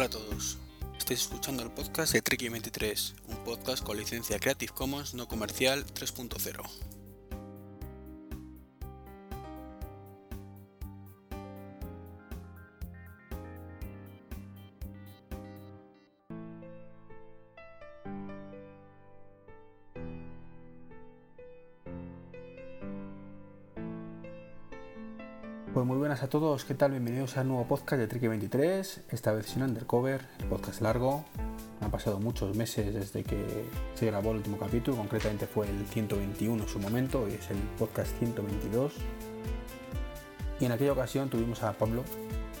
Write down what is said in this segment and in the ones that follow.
Hola a todos, estáis escuchando el podcast de Tricky23, un podcast con licencia Creative Commons no comercial 3.0. buenas a todos, ¿qué tal? Bienvenidos al nuevo podcast de Tricky 23, esta vez sin undercover, el podcast largo. Han pasado muchos meses desde que se grabó el último capítulo, concretamente fue el 121 en su momento, hoy es el podcast 122. Y en aquella ocasión tuvimos a Pablo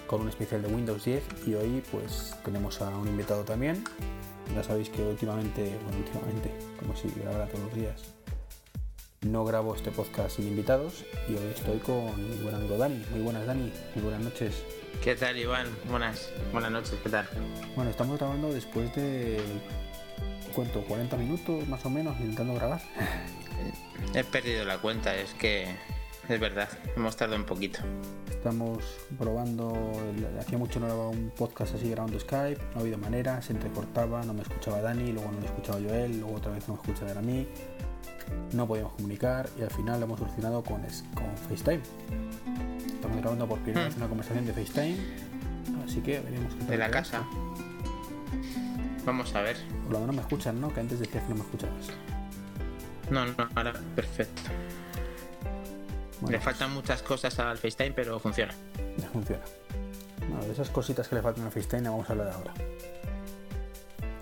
con un especial de Windows 10 y hoy pues tenemos a un invitado también. Ya sabéis que últimamente, bueno, últimamente, como si grabara todos los días, no grabo este podcast sin invitados y hoy estoy con mi buen amigo Dani. Muy buenas Dani, muy buenas noches. ¿Qué tal Iván? Buenas, buenas noches, ¿qué tal? Bueno, estamos grabando después de cuánto, 40 minutos más o menos intentando grabar. He perdido la cuenta, es que es verdad, hemos tardado un poquito. Estamos probando, hacía mucho no grababa un podcast así grabando Skype, no ha habido manera, se entrecortaba, no me escuchaba Dani, luego no me escuchaba yo él, luego otra vez no me escuchaba a mí no podíamos comunicar y al final lo hemos solucionado con, con FaceTime. Estamos grabando por primera vez una conversación de FaceTime, así que veremos ¿De la casa? Vamos a ver. Por lo menos me escuchan, ¿no? Que antes decías que no me escuchabas. No, no, ahora perfecto. le faltan muchas cosas al FaceTime, pero funciona. Ya funciona. Bueno, de esas cositas que le faltan al FaceTime vamos a hablar ahora.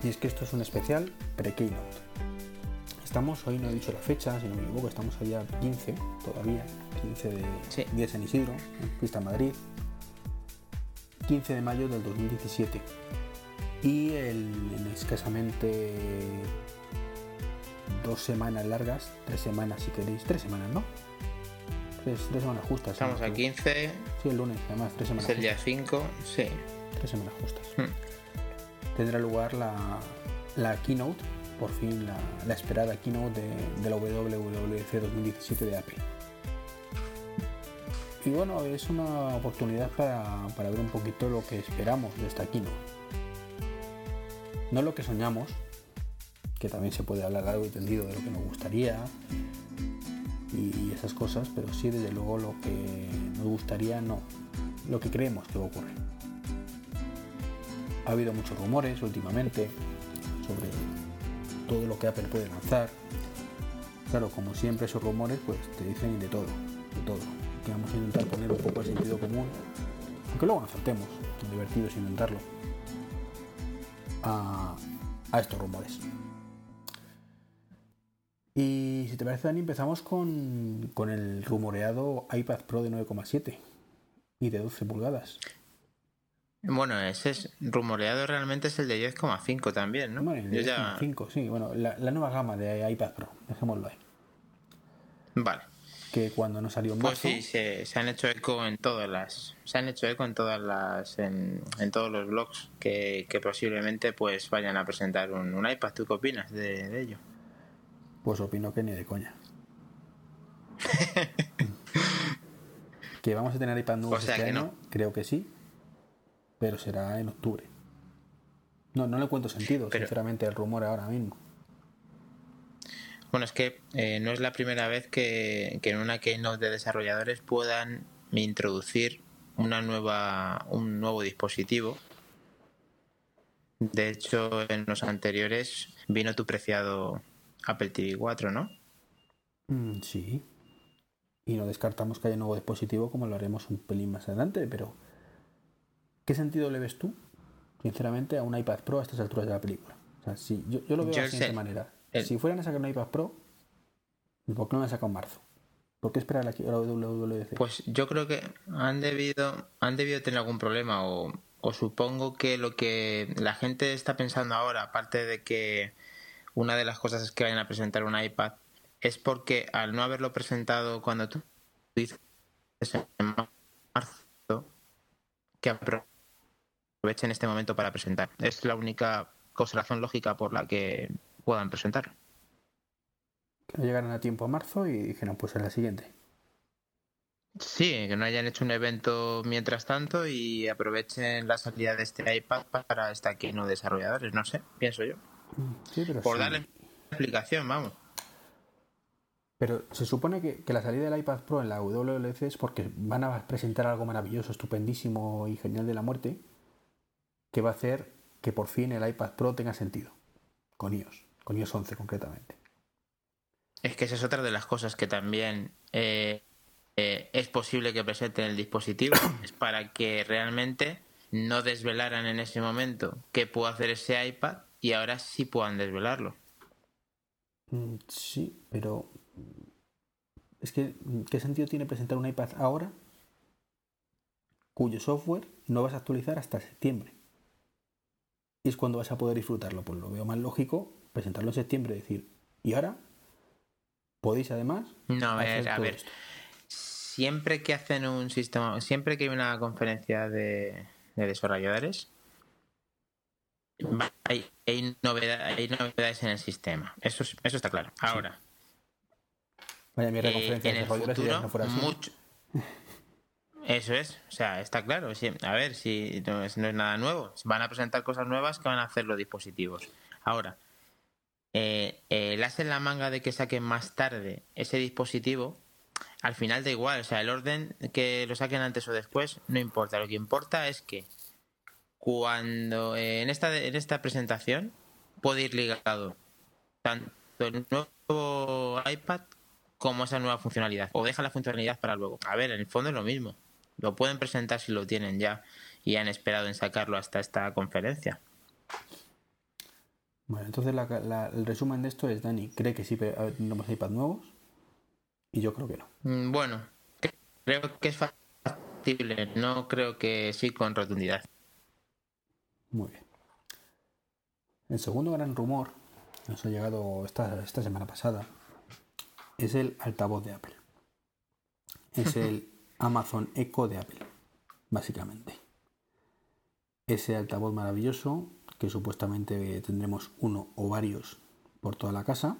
Y es que esto es un especial pre-keynote. Estamos, hoy no he dicho la fecha, si no me equivoco, estamos allá 15 todavía, 15 de sí. 10 en Isidro, Pista Madrid, 15 de mayo del 2017. Y en escasamente dos semanas largas, tres semanas si queréis, tres semanas, ¿no? Tres, semanas justas. Estamos a 15. Sí, el lunes, además, tres semanas. Es el día 5, sí. Tres semanas justas. Hmm. Tendrá lugar la, la keynote por fin la, esperada keynote de, la WWDC 2017 de Apple. Y bueno, es una oportunidad para, para, ver un poquito lo que esperamos de esta keynote. No lo que soñamos, que también se puede hablar algo entendido de lo que nos gustaría y esas cosas, pero sí desde luego lo que nos gustaría no, lo que creemos que va a ocurrir. Ha habido muchos rumores últimamente sobre todo lo que Apple puede lanzar. Claro, como siempre esos rumores pues te dicen de todo, de todo. Que vamos a intentar poner un poco el sentido común, aunque luego nos saltemos, divertido es intentarlo, a, estos rumores. Y si te parece, Dani, empezamos con, con el rumoreado iPad Pro de 9,7 y de 12 pulgadas. Bueno, ese es rumoreado realmente es el de 10,5 también, ¿no? Bueno, el de 10,5, sí. Bueno, la, nueva gama de iPad Pro, dejémoslo ahí. Vale. Que cuando no salió en Pues sí, se, han hecho eco en todas las... Se han hecho eco en todas las... En, todos los blogs que, posiblemente pues vayan a presentar un, iPad. ¿Tú qué opinas de, ello? Pues opino que ni de coña. que vamos a tener iPad nuevos este año, creo que sí pero será en octubre. No, no le cuento sentido, sinceramente, el rumor ahora mismo. Bueno, es que eh, no es la primera vez que, en una keynote de desarrolladores puedan introducir una nueva, un nuevo dispositivo. De hecho, en los anteriores vino tu preciado Apple TV 4, ¿no? Mm, sí. Y no descartamos que haya un nuevo dispositivo como lo haremos un pelín más adelante, pero ¿Qué sentido le ves tú, sinceramente, a un iPad Pro a estas alturas de la película? O sea, si, yo, lo veo de la siguiente manera. Si fueran a sacar un iPad Pro, ¿por qué no lo han sacado en marzo? ¿Por qué esperar a la WWDC? Pues yo creo que han debido, han debido tener algún problema o, o supongo que lo que la gente está pensando ahora, aparte de que una de las cosas es que vayan a presentar un iPad, es porque al no haberlo presentado cuando tú dices en marzo, que aprovechen este momento para presentar. Es la única consideración lógica por la que puedan presentar. Que no llegaron a tiempo a marzo y dijeron, pues en la siguiente. Sí, que no hayan hecho un evento mientras tanto y aprovechen la salida de este iPad para estar aquí no desarrolladores, no sé, pienso yo. Sí, pero Por sí. darle explicación, vamos. Pero se supone que, que la salida del iPad Pro en la WWDC es porque van a presentar algo maravilloso, estupendísimo y genial de la muerte que va a hacer que por fin el iPad Pro tenga sentido. Con iOS, con iOS 11 concretamente. Es que esa es otra de las cosas que también eh, eh, es posible que presenten el dispositivo. es para que realmente no desvelaran en ese momento qué puede hacer ese iPad y ahora sí puedan desvelarlo. Mm, Sí, pero es que ¿qué sentido tiene presentar un iPad ahora cuyo software no vas a actualizar hasta septiembre? Y es cuando vas a poder disfrutarlo. Pues lo veo más lógico presentarlo en septiembre y decir, y ahora podéis además No, a ver, a ver. esto. Siempre que hacen un sistema, siempre que hay una conferencia de, de desarrolladores, hay, hay, novedad- hay novedades en el sistema. Eso, es- eso está claro. Ahora, Vaya mierda de eh, conferencia en de el futuro, no fuera así. mucho. Eso es, o sea, está claro. sí. A ver, si no es, no es nada nuevo. Van a presentar cosas nuevas que van a hacer los dispositivos. Ahora, eh, el as en la manga de que saquen más tarde ese dispositivo, al final da igual. O sea, el orden que lo saquen antes o después no importa. Lo que importa es que cuando eh, en esta en esta presentación puede ir ligado tanto el nuevo iPad como esa nueva funcionalidad. O deja la funcionalidad para luego. A ver, en el fondo es lo mismo. Lo pueden presentar si lo tienen ya y han esperado en sacarlo hasta esta conferencia. Bueno, entonces la- la- el resumen de esto es, Dani, cree que sí ver, tendremos iPad nuevos y yo creo que no. Mm, Bueno, cre- creo que es factible. No creo que sí con rotundidad. Muy bien. El segundo gran rumor que nos ha llegado esta, esta semana pasada es el altavoz de Apple. Es el Amazon Echo de Apple, básicamente. Ese altavoz maravilloso que supuestamente tendremos uno o varios por toda la casa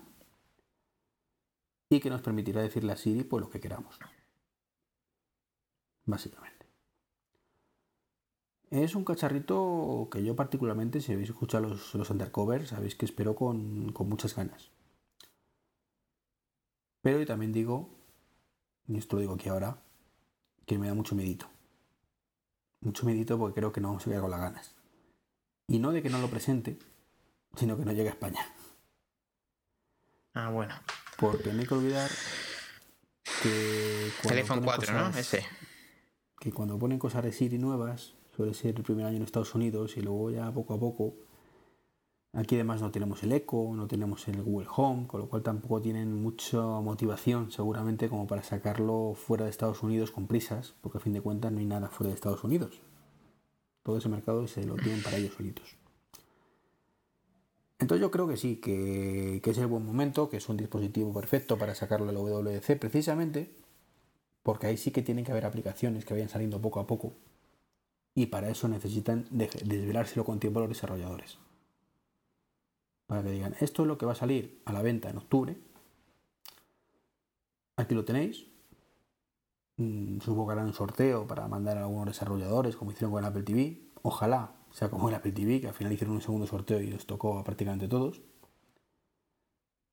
y que nos permitirá decirle a Siri pues lo que queramos. Básicamente. Es un cacharrito que yo particularmente, si habéis escuchado los, los undercovers, sabéis que espero con, con muchas ganas. Pero y también digo, y esto lo digo aquí ahora, que me da mucho medito. Mucho medito porque creo que no vamos a con las ganas. Y no de que no lo presente, sino que no llegue a España. Ah, bueno. Porque no hay que olvidar que ponen 4, ¿no? Ese. que cuando ponen cosas de Siri nuevas, suele ser el primer año en Estados Unidos y luego ya poco a poco. Aquí además no tenemos el Echo, no tenemos el Google Home, con lo cual tampoco tienen mucha motivación seguramente como para sacarlo fuera de Estados Unidos con prisas, porque a fin de cuentas no hay nada fuera de Estados Unidos. Todo ese mercado se lo tienen para ellos solitos. Entonces yo creo que sí, que, es el buen momento, que es un dispositivo perfecto para sacarlo al WWDC precisamente porque ahí sí que tienen que haber aplicaciones que vayan saliendo poco a poco y para eso necesitan de- desvelárselo con tiempo a los desarrolladores. Para que digan, esto es lo que va a salir a la venta en octubre. Aquí lo tenéis. Mm, Supongo que harán un sorteo para mandar a algunos desarrolladores, como hicieron con Apple TV. Ojalá sea como el Apple TV, que al final hicieron un segundo sorteo y les tocó a prácticamente todos.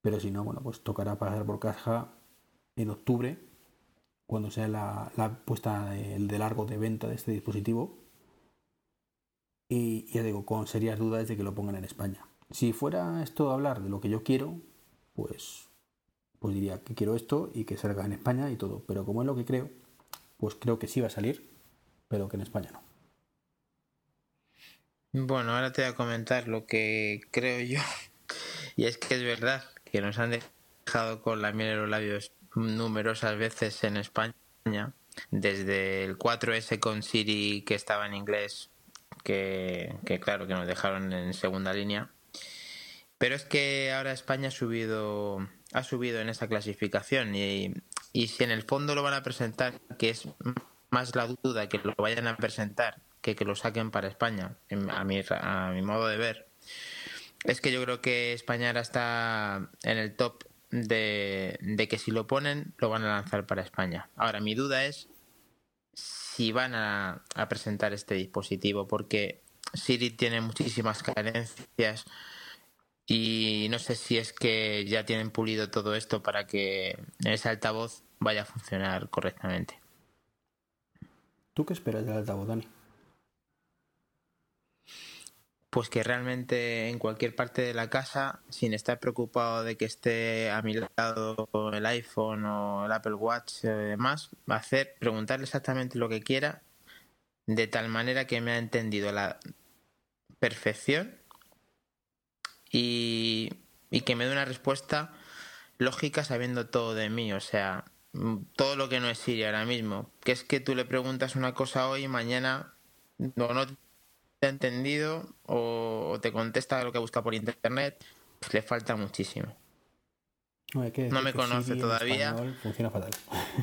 Pero si no, bueno, pues tocará pasar por caja en octubre cuando sea la, la puesta de, de largo de venta de este dispositivo. Y ya digo, con serias dudas de que lo pongan en España. Si fuera esto a hablar de lo que yo quiero, pues, pues diría que quiero esto y que salga en España y todo. Pero como es lo que creo, pues creo que sí va a salir, pero que en España no. Bueno, ahora te voy a comentar lo que creo yo. Y es que es verdad que nos han dejado con la miel en los labios numerosas veces en España. Desde el 4S con Siri que estaba en inglés, que, que claro que nos dejaron en segunda línea. Pero es que ahora España ha subido, ha subido en esa clasificación y, y si en el fondo lo van a presentar, que es más la duda que lo vayan a presentar que que lo saquen para España, a mi, a mi modo de ver, es que yo creo que España ahora está en el top de, de que si lo ponen lo van a lanzar para España. Ahora, mi duda es si van a, a presentar este dispositivo, porque Siri tiene muchísimas carencias y no sé si es que ya tienen pulido todo esto para que ese altavoz vaya a funcionar correctamente. ¿Tú qué esperas del altavoz, Dani? Pues que realmente en cualquier parte de la casa, sin estar preocupado de que esté a mi lado el iPhone o el Apple Watch y demás, hacer, preguntarle exactamente lo que quiera, de tal manera que me ha entendido la perfección y, y que me dé una respuesta lógica sabiendo todo de mí, o sea, todo lo que no es Siri ahora mismo, que es que tú le preguntas una cosa hoy y mañana no, no te ha entendido o te contesta lo que busca por internet, pues le falta muchísimo. No, me conoce Siri todavía. funciona fatal.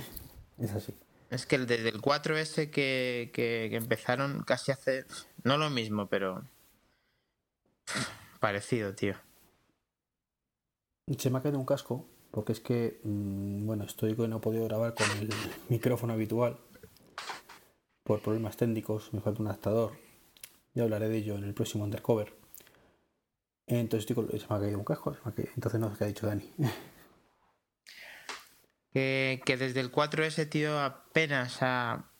es así. Es que desde el 4S que, que, que empezaron casi hace... No lo mismo, pero... Parecido, tío. Se me ha caído un casco porque es que, mm, bueno, estoy que no he podido grabar con el micrófono habitual por problemas técnicos. Me falta un adaptador. Ya hablaré de ello en el próximo undercover. Entonces se me ha caído un casco. caído- Entonces no sé qué ha dicho Dani. Que, que desde el 4S, tío, apenas ha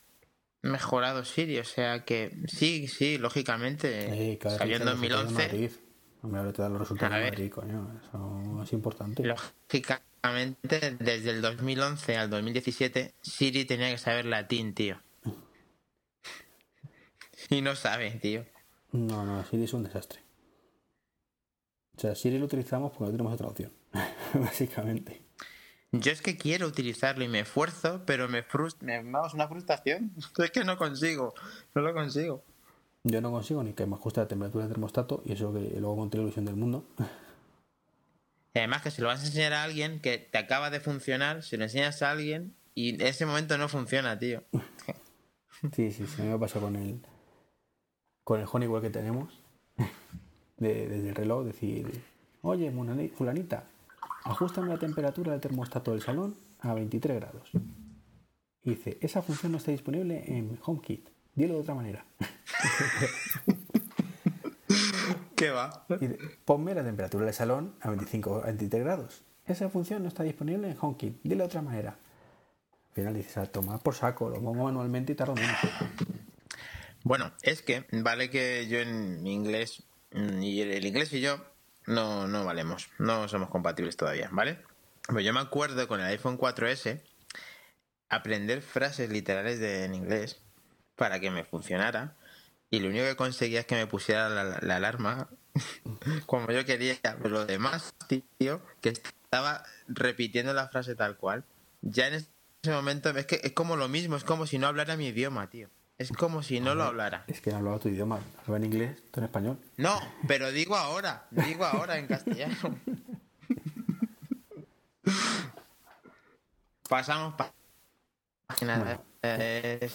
mejorado Siri. O sea que sí, sí, lógicamente. Cada salió en te da los resultados de 2011. Hombre, ahora te dan los resultados de. Madrid, coño. Eso es importante. Lógicamente, desde el 2011 al 2017, Siri tenía que saber latín, tío. Y no sabe, tío. No, no, Siri es un desastre. O sea, Siri lo utilizamos porque no tenemos otra opción. Básicamente. Yo es que quiero utilizarlo y me esfuerzo, pero me frustra. Me vamos, una frustración. Es que no consigo. No lo consigo. Yo no consigo ni que me ajuste la temperatura del termostato y eso que luego con televisión del mundo. Y además que se lo vas a enseñar a alguien que te acaba de funcionar, se lo enseñas a alguien y en ese momento no funciona, tío. Sí, sí, sí, me pasa con el con el Honeywell que tenemos. De- desde el reloj, decir, oye, fulanita, ajustame la temperatura del termostato del salón a 23 grados. Y dice, esa función no está disponible en HomeKit. Dilo de otra manera. ¿Qué va? Ponme la temperatura del salón a 25 a 23 grados. Esa función no está disponible en HomeKit. Dilo de otra manera. Al final dices, a tomar por saco, lo pongo manualmente y tardo menos. Bueno, es que vale que yo en inglés mm, y el, el inglés y yo no, no valemos, no somos compatibles todavía, ¿vale? Pues yo me acuerdo con el iPhone 4S aprender frases literales de, en inglés para que me funcionara y lo único que conseguía es que me pusiera la, la alarma como yo quería, pero lo demás, tío, que estaba repitiendo la frase tal cual. Ya en ese momento es que es como lo mismo, es como si no hablara mi idioma, tío. Es como si no lo hablara. Es que no hablaba tu idioma, hablaba en inglés, tú en español. No, pero digo ahora, digo ahora en castellano. Pasamos pa- página. Bueno. eh,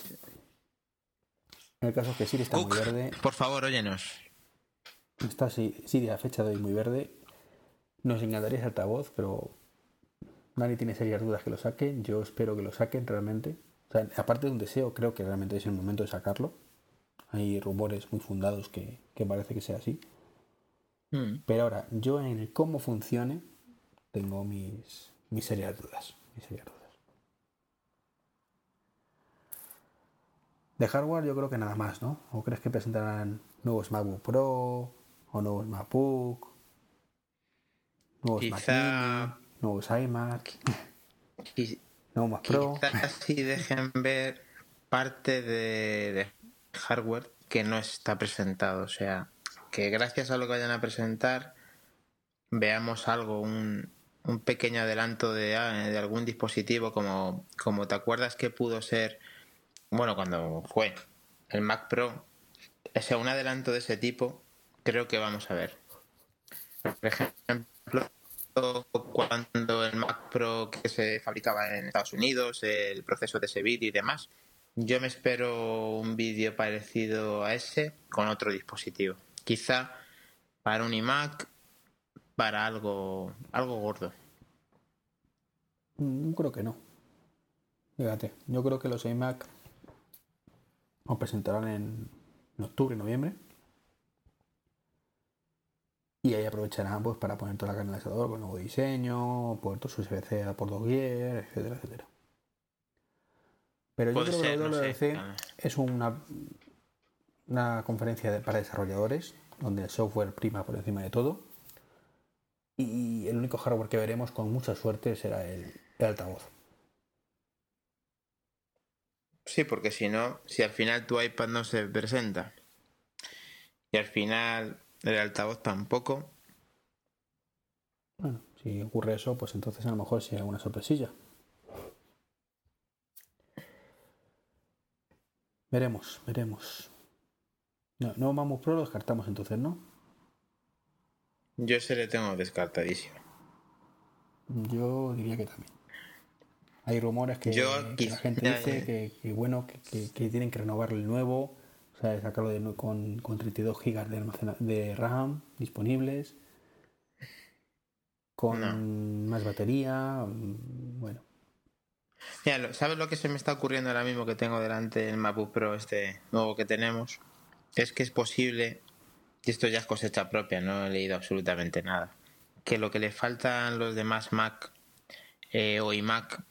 El caso es que Siri está muy verde. por favor, óyenos. Está Si- Siri a fecha de hoy muy verde. Nos encantaría ese altavoz, pero Dani tiene serias dudas que lo saquen. Yo espero que lo saquen realmente. O sea, aparte de un deseo, creo que realmente es el momento de sacarlo. Hay rumores muy fundados que, que parece que sea así. Mm. Pero ahora, yo en el cómo funcione, tengo mis, mis serias dudas. Mis serias dudas. De hardware yo creo que nada más, ¿no? ¿O crees que presentarán nuevos MacBook Pro o nuevos MacBook? Nuevos Mac Quizá- Mini, nuevos iMac, Quiz- nuevos Mac Pro. Quizás sí dejen ver parte de, de hardware que no está presentado. O sea, que gracias a lo que vayan a presentar veamos algo, un, un pequeño adelanto de, ah, de algún dispositivo como, como te acuerdas que pudo ser, bueno, cuando fue el Mac Pro. O sea, un adelanto de ese tipo creo que vamos a ver. Por ejemplo, cuando el Mac Pro que se fabricaba en Estados Unidos, el proceso de ese vídeo y demás. Yo me espero un vídeo parecido a ese con otro dispositivo. Quizá para un iMac, para algo, algo gordo. Mm, creo que no. Fíjate, yo creo que los iMac os presentarán en, en octubre, noviembre. Y ahí aprovecharán pues, para poner toda la carne al asador con nuevo diseño, puertos USB-C por doquier, etcétera, etcétera. Pero yo creo que ser, la no sé. WWDC es una, una conferencia de- para desarrolladores, donde el software prima por encima de todo. Y el único hardware que veremos con mucha suerte será el, el altavoz. Sí, porque si no, si al final tu iPad no se presenta y al final el altavoz tampoco, Bueno, si ocurre eso, pues entonces a lo mejor sí hay alguna sorpresilla. Veremos, veremos. No, no MacBook Pro lo descartamos entonces, ¿no? yo se le tengo descartadísimo. Yo diría que también. Hay rumores que, Yo que la gente dice que, que bueno, que, tienen que renovar el nuevo, o sea, sacarlo de, con, con 32 GB de, almacena- de RAM disponibles, con No. más batería, bueno. Mira, ¿sabes lo que se me está ocurriendo ahora mismo que tengo delante el MacBook Pro este nuevo que tenemos? Es que es posible, y esto ya es cosecha propia, no he leído absolutamente nada, que lo que le faltan los demás Mac eh, o iMac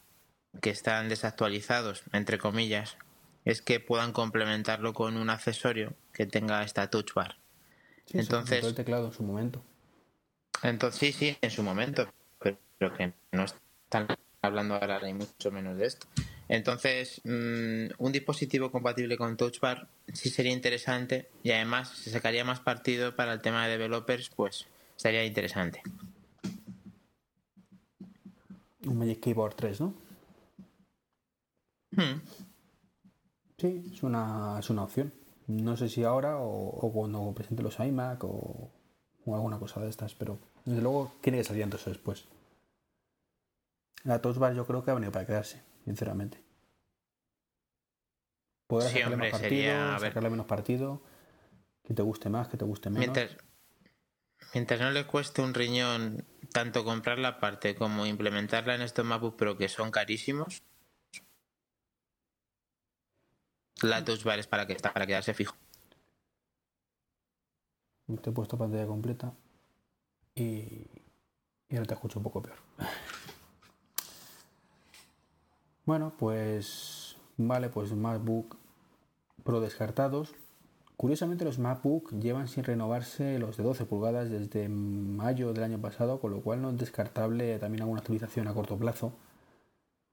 que están desactualizados, entre comillas, es que puedan complementarlo con un accesorio que tenga esta touch bar. Sí, Entonces- el teclado en su momento. Entonces, sí, sí, en su momento, pero, pero que no están hablando ahora ni mucho menos de esto. Entonces, mm, un dispositivo compatible con Touch Bar sí sería interesante y además se sacaría más partido para el tema de developers, pues sería interesante. Un Magic Keyboard 3, ¿no? Hmm. Sí, es una, es una opción. No sé si ahora o, o cuando presente los iMac o, o alguna cosa de estas, pero desde luego tiene que salir antes o después. La Touch Bar yo creo que ha venido para quedarse, sinceramente. Podrás Sí, sacarle hombre, más partido, sería- sacarle menos partido, que te guste más, que te guste menos. Mientras, mientras no le cueste un riñón tanto comprar la parte como implementarla en estos MacBook Pro que son carísimos, la Touch Bar es para, que, está para quedarse fijo. Te he puesto pantalla completa y, y ahora te escucho un poco peor. Bueno, pues vale, pues MacBook Pro descartados. Curiosamente los MacBook llevan sin renovarse los de 12 pulgadas desde mayo del año pasado, con lo cual no es descartable también alguna actualización a corto plazo.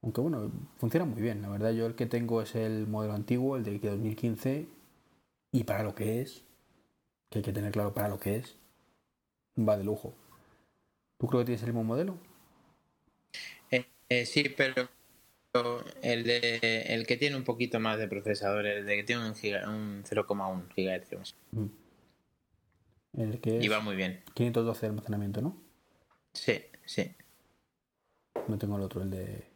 Aunque bueno, funciona muy bien, la verdad yo el que tengo es el modelo antiguo, el de 2015, y para lo que es, que hay que tener claro para lo que es, va de lujo. ¿Tú creo que tienes el mismo modelo? Eh, eh, sí, pero el, de, el que tiene un poquito más de procesador, el de que tiene un, giga- un 0,1 GHz. Mm. El que es Y va muy bien. 512 de almacenamiento, ¿no? Sí, sí. No tengo el otro, el de,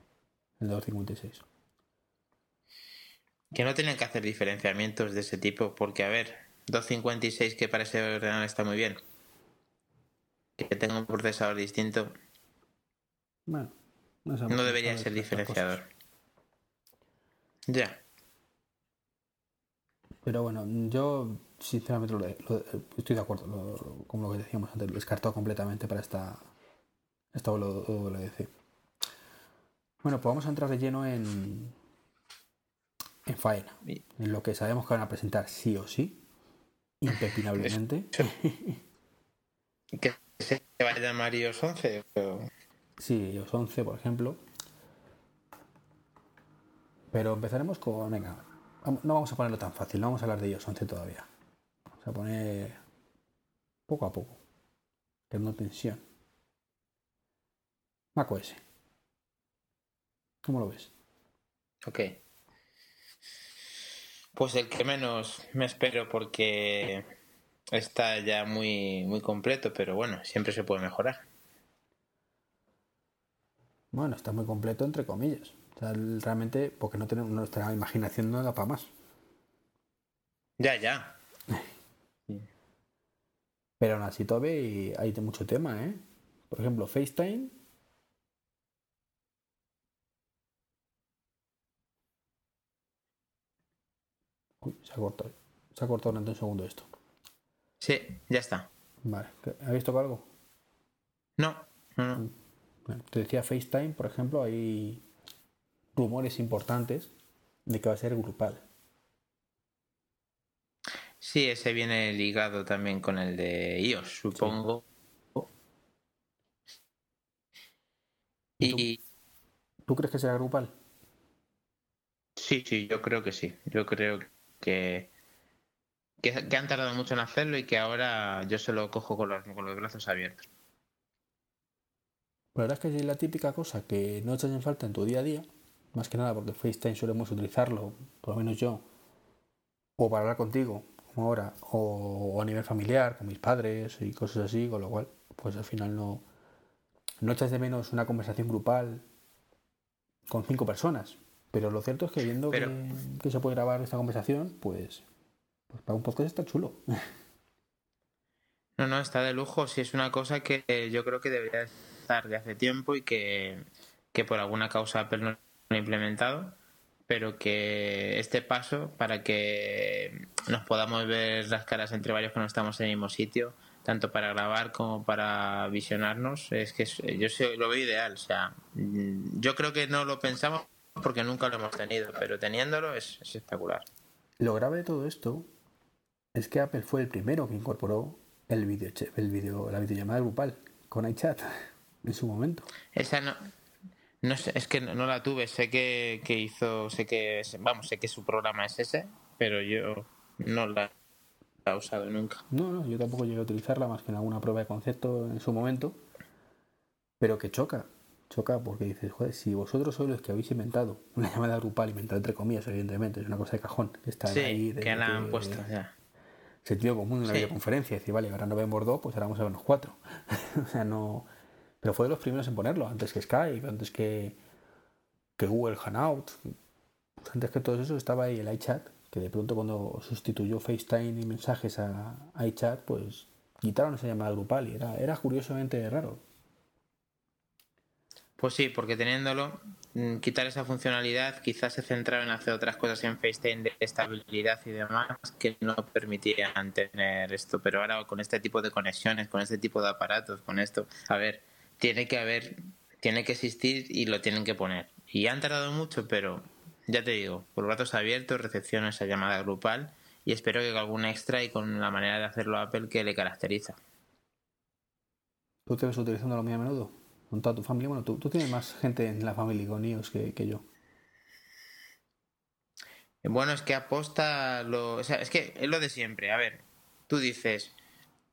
el de 256. Que no tienen que hacer diferenciamientos de ese tipo, porque a ver, 256 que para ese ordenador está muy bien. Que tenga un procesador distinto Bueno, no, debería ser diferenciador. cosas. Ya. Pero bueno, yo sinceramente lo, lo- estoy de acuerdo lo- con lo que decíamos antes, lo he descartado completamente para esta, esta WWDC. Bueno, pues vamos a entrar de lleno en, en faena, en lo que sabemos que van a presentar sí o sí, impepinablemente. Que se va a llamar iOS 11. pero- Sí, iOS 11, por ejemplo. Pero empezaremos con. Venga, no vamos a ponerlo tan fácil, no vamos a hablar de iOS 11 todavía. Vamos a poner poco a poco. Creando tensión. macOS. ¿Cómo lo ves? Ok. Pues el que menos me espero porque está ya muy, muy completo, pero bueno, siempre se puede mejorar. Bueno, está muy completo, entre comillas. O sea, realmente, porque no tenemos nuestra imaginación no da para más. Ya, ya. Pero aún así todavía hay de mucho tema, ¿eh? Por ejemplo, FaceTime se ha cortado. Se ha cortado durante un segundo esto. Sí, ya está. Vale. ¿Habéis tocado algo? No, no, no. Bueno, te decía FaceTime, por ejemplo, hay rumores importantes de que va a ser grupal. Sí, ese viene ligado también con el de iOS, supongo. ¿Y, tú, crees que será grupal? Sí, sí, yo creo que sí. Yo creo que, que, han tardado mucho en hacerlo y que ahora yo se lo cojo con los, con los brazos abiertos. La verdad es que es la típica cosa que no echas en falta en tu día a día, más que nada porque FaceTime solemos utilizarlo, por lo menos yo, o para hablar contigo, como ahora, o, a nivel familiar, con mis padres y cosas así, con lo cual, pues al final no, no echas de menos una conversación grupal con cinco personas. Pero lo cierto es que viendo que, se puede grabar esta conversación, pues, pues para un podcast está chulo. No, no, está de lujo. Si es una cosa que yo creo que debería estar de hace tiempo y que, que por alguna causa Apple no lo ha implementado pero que este paso para que nos podamos ver las caras entre varios que no estamos en el mismo sitio, tanto para grabar como para visionarnos, es que yo lo veo ideal. O sea, yo creo que no lo pensamos porque nunca lo hemos tenido, pero teniéndolo es, espectacular. Lo grave de todo esto es que Apple fue el primero que incorporó el video, el video, la videollamada grupal con iChat en su momento. Esa no, no sé, es que no la tuve. Sé que, hizo, sé que, vamos, sé que su programa es ese, pero yo no la he usado nunca. No, no, yo tampoco llegué a utilizarla más que en alguna prueba de concepto en su momento, pero que choca, choca porque dices, joder, si vosotros sois los que habéis inventado una llamada grupal, inventada entre comillas, evidentemente, es una cosa de cajón, que está ahí. que la han puesto, ya. Sentido común en la videoconferencia, decir, vale, ahora no vemos dos, pues ahora vamos a vernos cuatro. o sea, no pero fue de los primeros en ponerlo, antes que Skype, antes que, que Google Hangout. Pues antes que todo eso estaba ahí el iChat, que de pronto cuando sustituyó FaceTime y mensajes a, iChat, pues quitaron esa llamada grupal y era, era curiosamente raro. Pues sí, porque teniéndolo, mm, quitar esa funcionalidad, quizás se centraron en hacer otras cosas en FaceTime de estabilidad y demás que no permitirían tener esto. Pero ahora con este tipo de conexiones, con este tipo de aparatos, con esto, a ver, tiene que haber, tiene que existir y lo tienen que poner. Y han tardado mucho, pero ya te digo, por ratos abiertos, recepción esa llamada grupal y espero que con algún extra y con la manera de hacerlo Apple que le caracteriza. ¿Tú te ves utilizándolo muy a menudo? ¿Con toda tu familia? Bueno, tú, tienes más gente en la familia con iOS que, que yo. Bueno, es que aposta lo. O sea, es que es lo de siempre. A ver, tú dices.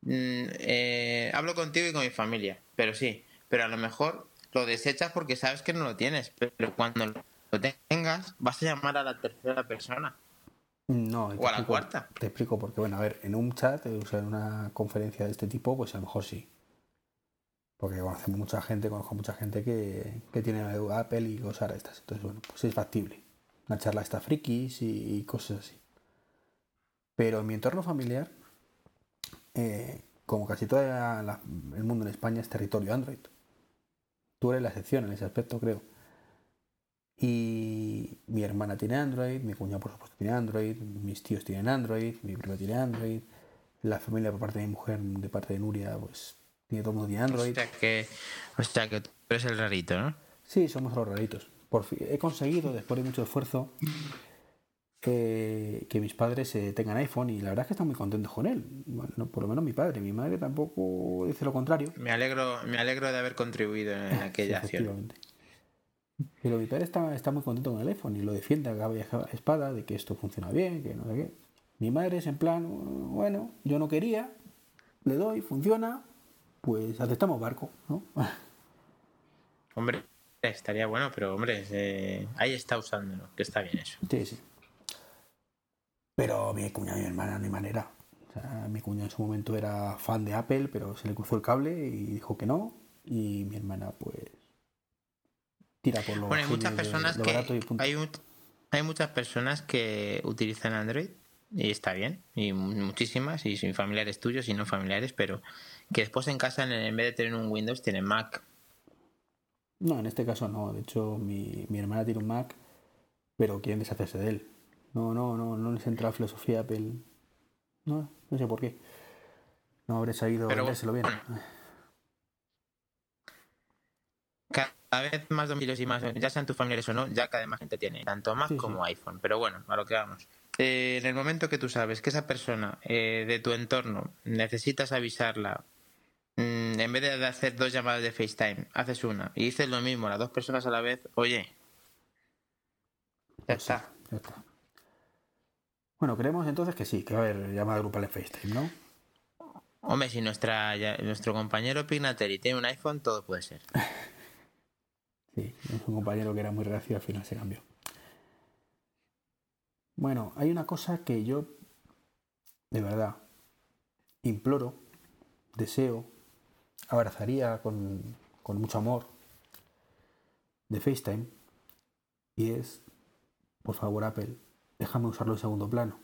Mm, eh, hablo contigo y con mi familia, pero sí, pero a lo mejor lo desechas porque sabes que no lo tienes, pero cuando lo tengas vas a llamar a la tercera persona. No, o a la cuarta. Te explico porque, bueno, a ver, en un chat, o sea, en una conferencia de este tipo, pues a lo mejor sí. Porque conocemos mucha gente, conozco mucha gente que, que tiene Apple y cosas estas. Entonces, bueno, pues es factible. Una charla está frikis y, cosas así. Pero en mi entorno familiar, eh, como casi todo el mundo en España es territorio Android. Tú eres la excepción en ese aspecto, creo. Y mi hermana tiene Android, mi cuñado por supuesto tiene Android, mis tíos tienen Android, mi primo tiene Android, la familia por parte de mi mujer, de parte de Nuria, pues tiene todo el mundo tiene Android. O sea que, o sea que tú eres el rarito, ¿no? Sí, somos los raritos. Por fin, he conseguido, después de mucho esfuerzo, que, que mis padres eh, tengan iPhone y la verdad es que están muy contentos con él. Bueno, por lo menos mi padre. Mi madre tampoco dice lo contrario. Me alegro, me alegro de haber contribuido en aquella acción. Pero mi padre está, está muy contento con el iPhone y lo defiende a cabo espada de que esto funciona bien, que no sé qué. Mi madre es en plan, bueno, yo no quería, le doy, funciona, pues aceptamos barco, ¿no? Hombre, estaría bueno, pero hombre, eh, ahí está usándolo, que está bien eso. Sí, sí. Pero mi cuñado y mi hermana no hay manera. O sea, mi cuñado en su momento era fan de Apple, pero se le cruzó el cable y dijo que no. Y mi hermana, pues, tira por lo Bueno, hay muchas personas que. Hay, hay muchas personas que utilizan Android y está bien, y muchísimas, y son familiares tuyos y no familiares, pero que después en casa, en vez de tener un Windows, tienen Mac. No, en este caso no. De hecho, mi, mi hermana tiene un Mac, pero quieren deshacerse de él No, no, no, no les entra la filosofía Apple. No, no sé por qué. No habré sabido Pero vendérselo bien. Cada vez más domicilios y más, ya sean tus familiares o no, ya cada vez más gente tiene tanto Mac Sí, sí. como iPhone. Pero bueno, a lo que vamos. Eh, en el momento que tú sabes que esa persona eh, de tu entorno necesitas avisarla, en vez de hacer dos llamadas de FaceTime, haces una y dices lo mismo, las dos personas a la vez, oye, ya está. ya está. Bueno, creemos entonces que sí, que va a haber llamada grupal en FaceTime, ¿no? Hombre, si nuestra, ya- nuestro compañero Pignateri tiene un iPhone, todo puede ser. Sí, es un compañero que era muy reacio al final se cambió. Bueno, hay una cosa que yo, de verdad, imploro, deseo, abrazaría con, con mucho amor de FaceTime y es, por favor Apple, déjame usarlo en segundo plano.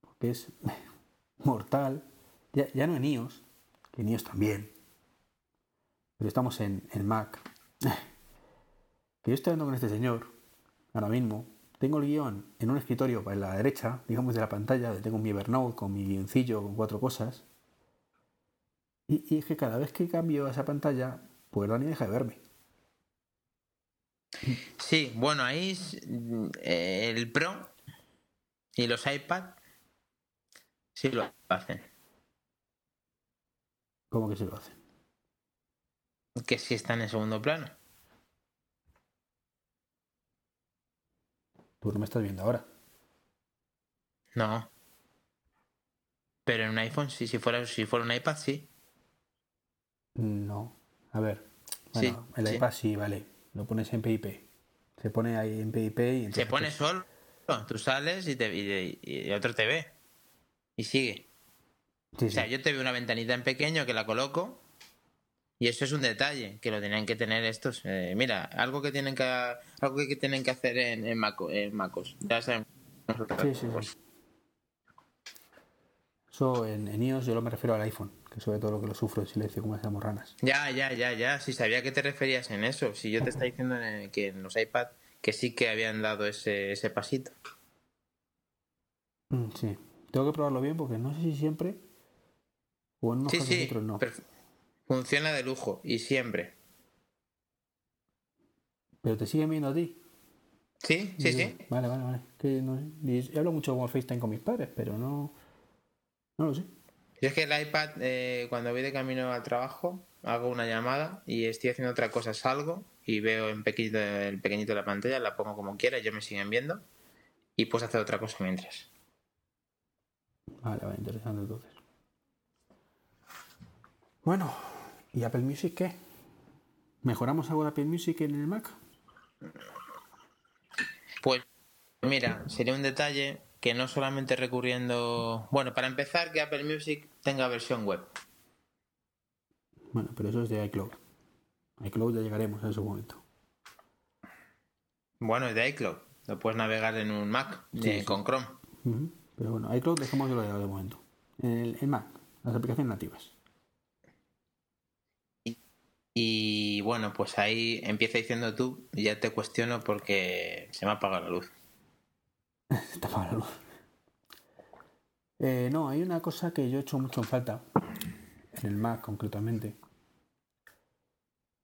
Porque es mortal, ya, ya no en iOS, que en iOS también, pero estamos en, en Mac. Que yo estoy hablando con este señor ahora mismo. Tengo el guion en un escritorio en la derecha, digamos de la pantalla, donde tengo mi Evernote con mi guioncillo con cuatro cosas. Y, y es que cada vez que cambio a esa pantalla, pues Dani deja de verme. Sí, bueno, ahí es, eh, el Pro y los iPad sí lo hacen. ¿Cómo que se lo hacen? Que sí están en segundo plano. Tú no me estás viendo ahora. No. Pero en un iPhone sí, si fuera, si fuera un iPad sí. No. A ver. Sí, Bueno, el iPad sí, vale. Lo pones en PIP. Se pone ahí en PIP y Se pone solo, tú sales y, te, y, y otro te ve. Y sigue. sí, O sea, yo te veo una ventanita en pequeño que la coloco. Y eso es un detalle que lo tenían que tener estos. eh, mira, algo que tienen que algo que tienen que hacer en, en, Maco- en MacOS. Ya saben. Sí, sí, sí. Eso en, en iOS yo lo me refiero al iPhone, que sobre todo lo que lo sufro en silencio como esas morranas. Ya, ya, ya, ya. Si sabía que te referías en eso. Si yo te estaba diciendo en- que en los iPad que sí que habían dado ese, ese pasito. Mm, sí, tengo que probarlo bien porque no sé si siempre o en unos Sí, sí. otros no. Funciona de lujo y siempre. Pero te siguen viendo a ti. Sí, sí, sí. Vale, vale, vale. Que no sé. Y hablo mucho con FaceTime con mis padres, pero no. No lo sé. Yo es que el iPad, eh, cuando voy de camino al trabajo, hago una llamada y estoy haciendo otra cosa, salgo y veo en pequeñito, el pequeñito de la pantalla, la pongo como quiera, ellos me siguen viendo y puedes hacer otra cosa mientras. Vale, vale, interesante entonces. Bueno, ¿y Apple Music qué? ¿Mejoramos algo de Apple Music en el Mac? Pues mira, sería un detalle que no solamente recurriendo... Bueno, para empezar, que Apple Music tenga versión web. Bueno, pero eso es de iCloud. iCloud ya llegaremos a ese momento. Bueno, es de iCloud. Lo puedes navegar en un Mac eh, sí. con Chrome. Pero bueno, iCloud dejemos de lo de momento. El, el Mac, las aplicaciones nativas. Y bueno, pues ahí empieza diciendo tú y ya te cuestiono porque se me ha apagado la luz. Está apagada la luz. Eh, no, hay una cosa que yo he hecho mucho en falta, en el Mac concretamente.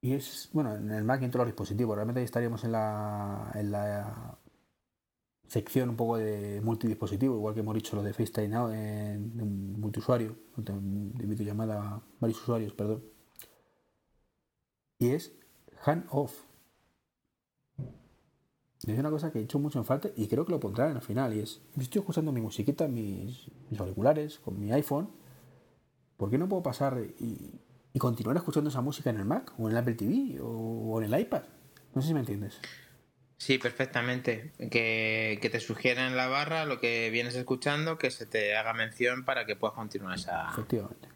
Y es, bueno, en el Mac y en todos los dispositivos. Realmente estaríamos en la, en la sección un poco de multidispositivo, igual que hemos dicho lo de FaceTime Now en, en multiusuario, de, de videollamada varios usuarios, perdón. Y es hand off. Es una cosa que he hecho mucho en falta y creo que lo pondrán al final. Y es, yo estoy escuchando mi musiquita mis, mis auriculares, con mi iPhone. ¿Por qué no puedo pasar y, y continuar escuchando esa música en el Mac o en el Apple TV o, o en el iPad? No sé si me entiendes. Sí, perfectamente. Que, que te sugiera en la barra lo que vienes escuchando, que se te haga mención para que puedas continuar esa... Efectivamente.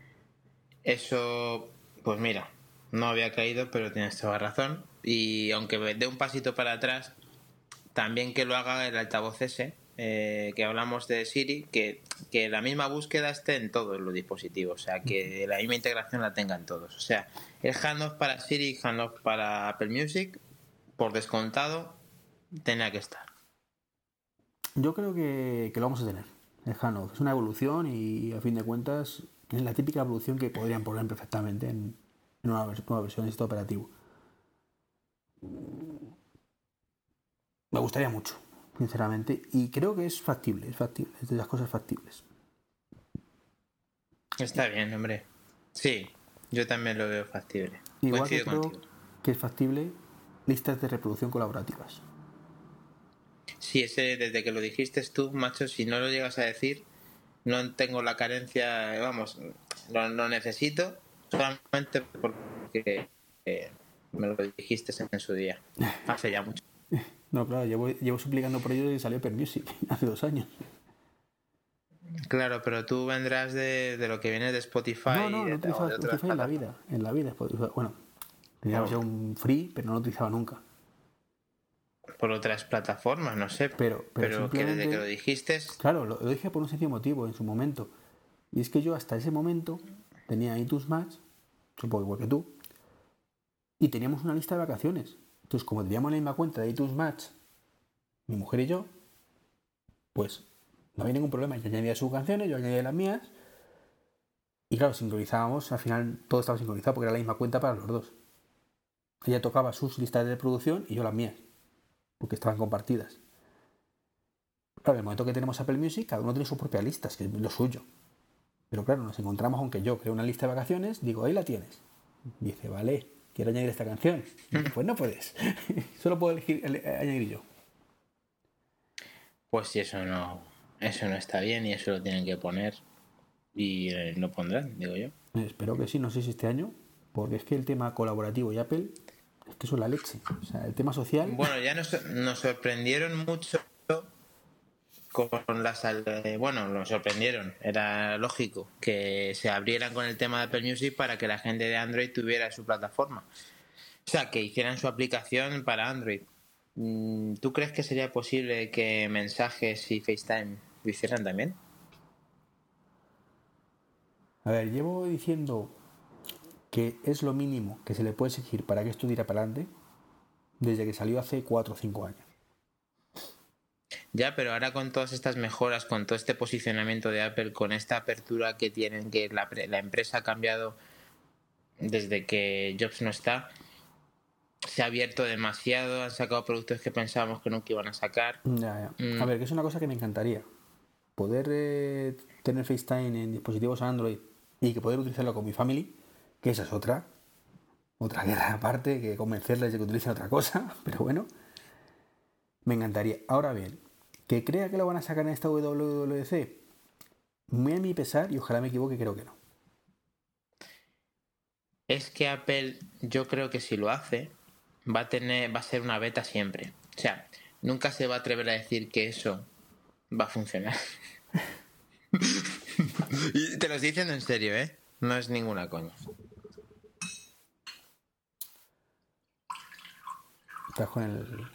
Eso, pues mira, no había caído, pero tienes toda razón. Y aunque dé un pasito para atrás, también que lo haga el altavoz ese, eh, que hablamos de Siri, que, que la misma búsqueda esté en todos los dispositivos, o sea, que la misma integración la tengan todos. O sea, el handoff para Siri y handoff para Apple Music, por descontado, tenía que estar. Yo creo que, que lo vamos a tener. El Hanov es una evolución y a fin de cuentas es la típica evolución que podrían poner perfectamente en, en una nueva versión de este operativo. Me gustaría mucho, sinceramente, y creo que es factible, es factible, es de las cosas factibles. Está bien, hombre. Sí, yo también lo veo factible. Igual que creo que es factible listas de reproducción colaborativas. Sí, ese desde que lo dijiste tú, macho, si no lo llegas a decir, no tengo la carencia, vamos, lo, necesito solamente porque eh, me lo dijiste en su día, hace ya mucho. No, claro, llevo, llevo suplicando por ello y salió Per Music hace dos años. Claro, pero tú vendrás de, lo que viene de Spotify. No, no, no utilizaba Spotify en la vida. En la vida Spotify. Bueno, teníamos ya un free, pero no lo utilizaba nunca. Por otras plataformas, no sé. Pero, pero, que desde que lo dijiste. Claro, lo, dije por un sencillo motivo en su momento. Y es que yo hasta ese momento tenía iTunes Match, supongo igual que tú, y teníamos una lista de vacaciones. Entonces, como teníamos la misma cuenta de iTunes Match, mi mujer y yo, pues no había ningún problema. Ella añadía sus canciones, yo añadía las mías. Y claro, sincronizábamos, al final todo estaba sincronizado porque era la misma cuenta para los dos. Ella tocaba sus listas de producción y yo las mías, porque estaban compartidas. Claro, en el momento que tenemos Apple Music, cada uno tiene sus propias listas, que es lo suyo. Pero claro, nos encontramos, aunque yo creo una lista de vacaciones, digo, ahí la tienes. Dice, vale, quiero añadir esta canción. pues no puedes. Solo puedo elegir, añadir yo. Pues si eso no, eso no está bien y eso lo tienen que poner y eh, lo pondrán, digo yo. Espero que sí, no sé si este año, porque es que el tema colaborativo y Apple es que es la leche. O sea, el tema social. Bueno, ya nos, nos sorprendieron mucho con las. Eh, bueno, nos sorprendieron, era lógico que se abrieran con el tema de Apple Music para que la gente de Android tuviera su plataforma. O sea, que hicieran su aplicación para Android. Mm, ¿Tú crees que sería posible que mensajes y FaceTime lo hicieran también? A ver, llevo diciendo que es lo mínimo que se le puede exigir para que esto para adelante desde que salió hace 4 o 5 años. Ya, pero ahora con todas estas mejoras, con todo este posicionamiento de Apple, con esta apertura que tienen, que la, la empresa ha cambiado desde que Jobs no está, se ha abierto demasiado, han sacado productos que pensábamos que nunca iban a sacar. Ya, ya. Mm. A ver, que es una cosa que me encantaría. Poder eh, tener FaceTime en dispositivos Android y que poder utilizarlo con mi family, que esa es otra. Otra guerra aparte, que convencerles de que utilicen otra cosa, pero bueno. Me encantaría. Ahora bien, que crea que lo van a sacar en esta WWDC, muy a mi pesar, y ojalá me equivoque, creo que no. Es que Apple, yo creo que si lo hace, va a tener, va a ser una beta siempre. O sea, nunca se va a atrever a decir que eso va a funcionar. y te lo estoy diciendo en serio, ¿eh? No es ninguna coña. Estás con el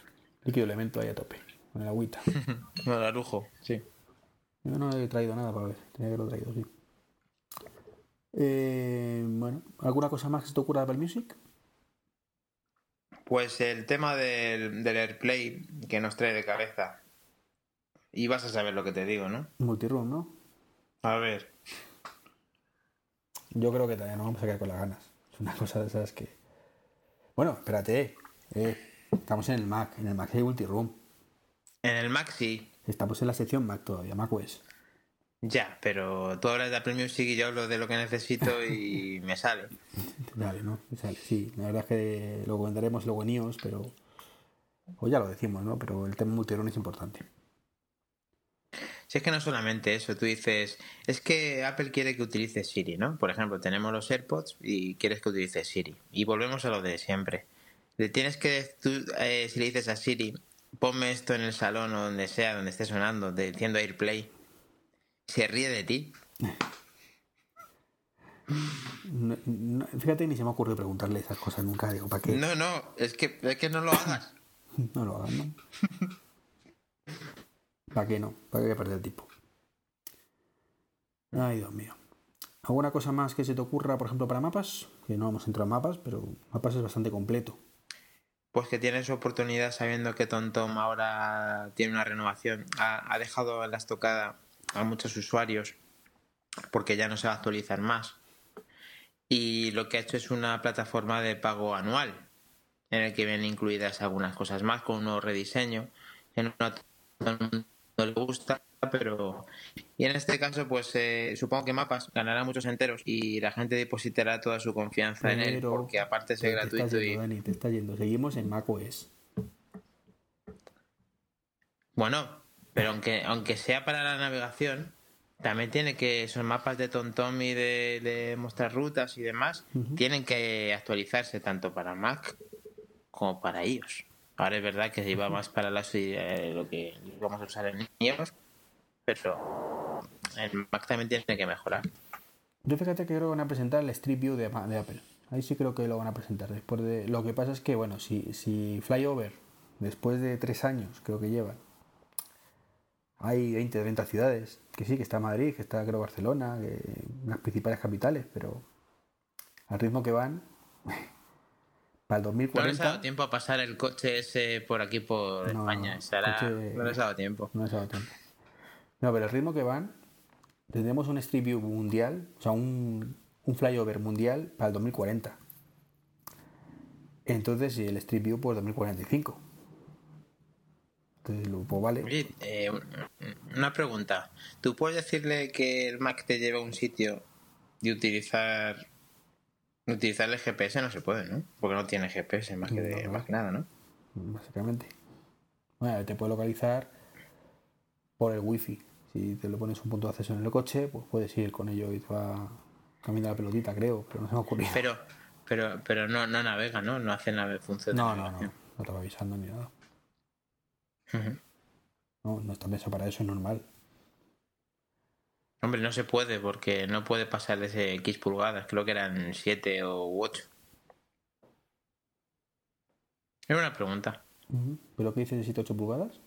líquido elemento ahí a tope, con el agüita. no, el arujo, sí. Yo no he traído nada para ver, tenía que haberlo traído, sí. Eh, bueno, ¿alguna cosa más que se te ocurra de Apple Music? Pues el tema del, AirPlay que nos trae de cabeza. Y vas a saber lo que te digo, ¿no? Multiroom, ¿no? A ver. Yo creo que todavía no vamos a quedar con las ganas. Es una cosa de esas que. Bueno, espérate. Eh, estamos en el Mac. En el Mac hay multiroom. En el Mac sí. Estamos en la sección Mac todavía, macOS. Ya, pero tú hablas de Apple Music y yo hablo de lo que necesito y me sale. Vale, ¿no? Me sale, sí. La verdad es que lo comentaremos luego en iOS, pero... O ya lo decimos, ¿no? Pero el tema multirón es importante. Si es que no solamente eso, tú dices, es que Apple quiere que utilices Siri, ¿no? Por ejemplo, tenemos los AirPods y quieres que utilices Siri. Y volvemos a lo de siempre. Le tienes que, tú, eh, si le dices a Siri, ponme esto en el salón o donde sea, donde esté sonando, diciendo AirPlay, se ríe de ti. fíjate, ni se me ocurrió preguntarle esas cosas nunca. Digo, ¿para qué? No, no, es que, es que no lo hagas. no lo hagas, ¿no? ¿Para qué no? ¿Para qué perder el tiempo? Ay, Dios mío. ¿Alguna cosa más que se te ocurra, por ejemplo, para mapas? Que no vamos a entrar en mapas, pero mapas es bastante completo. Pues que tiene su oportunidad sabiendo que TomTom ahora tiene una renovación. Ha, ha dejado la estocada a muchos usuarios porque ya no se va a actualizar más. Y lo que ha hecho es una plataforma de pago anual en el que vienen incluidas algunas cosas más con un nuevo rediseño que no a todo el mundo le gusta pero y en este caso pues eh, supongo que Mapas ganará muchos enteros y la gente depositará toda su confianza en él porque aparte es gratuito y Dani, te está yendo. Seguimos en macOS. Bueno pero aunque aunque sea para la navegación también tiene que esos mapas de TomTom y de, mostrar rutas y demás tienen que actualizarse tanto para Mac como para iOS. Ahora es verdad que se iba más para las, eh, lo que vamos a usar en iOS pero el Mac también tiene que mejorar. Yo fíjate que creo que van a presentar el Street View de, Apple. Ahí sí creo que lo van a presentar. Después de, lo que pasa es que, bueno, si, si Flyover, después de tres años, creo que llevan, hay 20, 30 ciudades, que sí, que está Madrid, que está creo Barcelona, las principales capitales, pero al ritmo que van, para el 2040... No les ha dado tiempo a pasar el coche ese por aquí, por España. no les ha dado tiempo. No les ha dado tiempo. No, pero el ritmo que van, tendremos un Street View mundial, o sea, un, flyover mundial para el 2040. Entonces, y el Street View, pues 2045. Entonces, pues vale. Eh, una pregunta. ¿Tú puedes decirle que el Mac te lleva a un sitio y utilizar utilizar el GPS? No se puede, ¿no? Porque no tiene GPS más que, de, más que nada, ¿no? Básicamente. Bueno, te puede localizar por el wifi si te lo pones un punto de acceso en el coche, pues puedes ir con ello y te va cambiando la pelotita, creo, pero no se me ha ocurrido. Pero, pero, pero no, no navega, ¿no? No hace nave función. No, no, no, no te va avisando ni nada. No, no está pensado para eso, es normal. Hombre, no se puede porque no puede pasar de ese X pulgadas, creo que eran 7 o 8. Era una pregunta. ¿Pero qué dice de 7 8 pulgadas?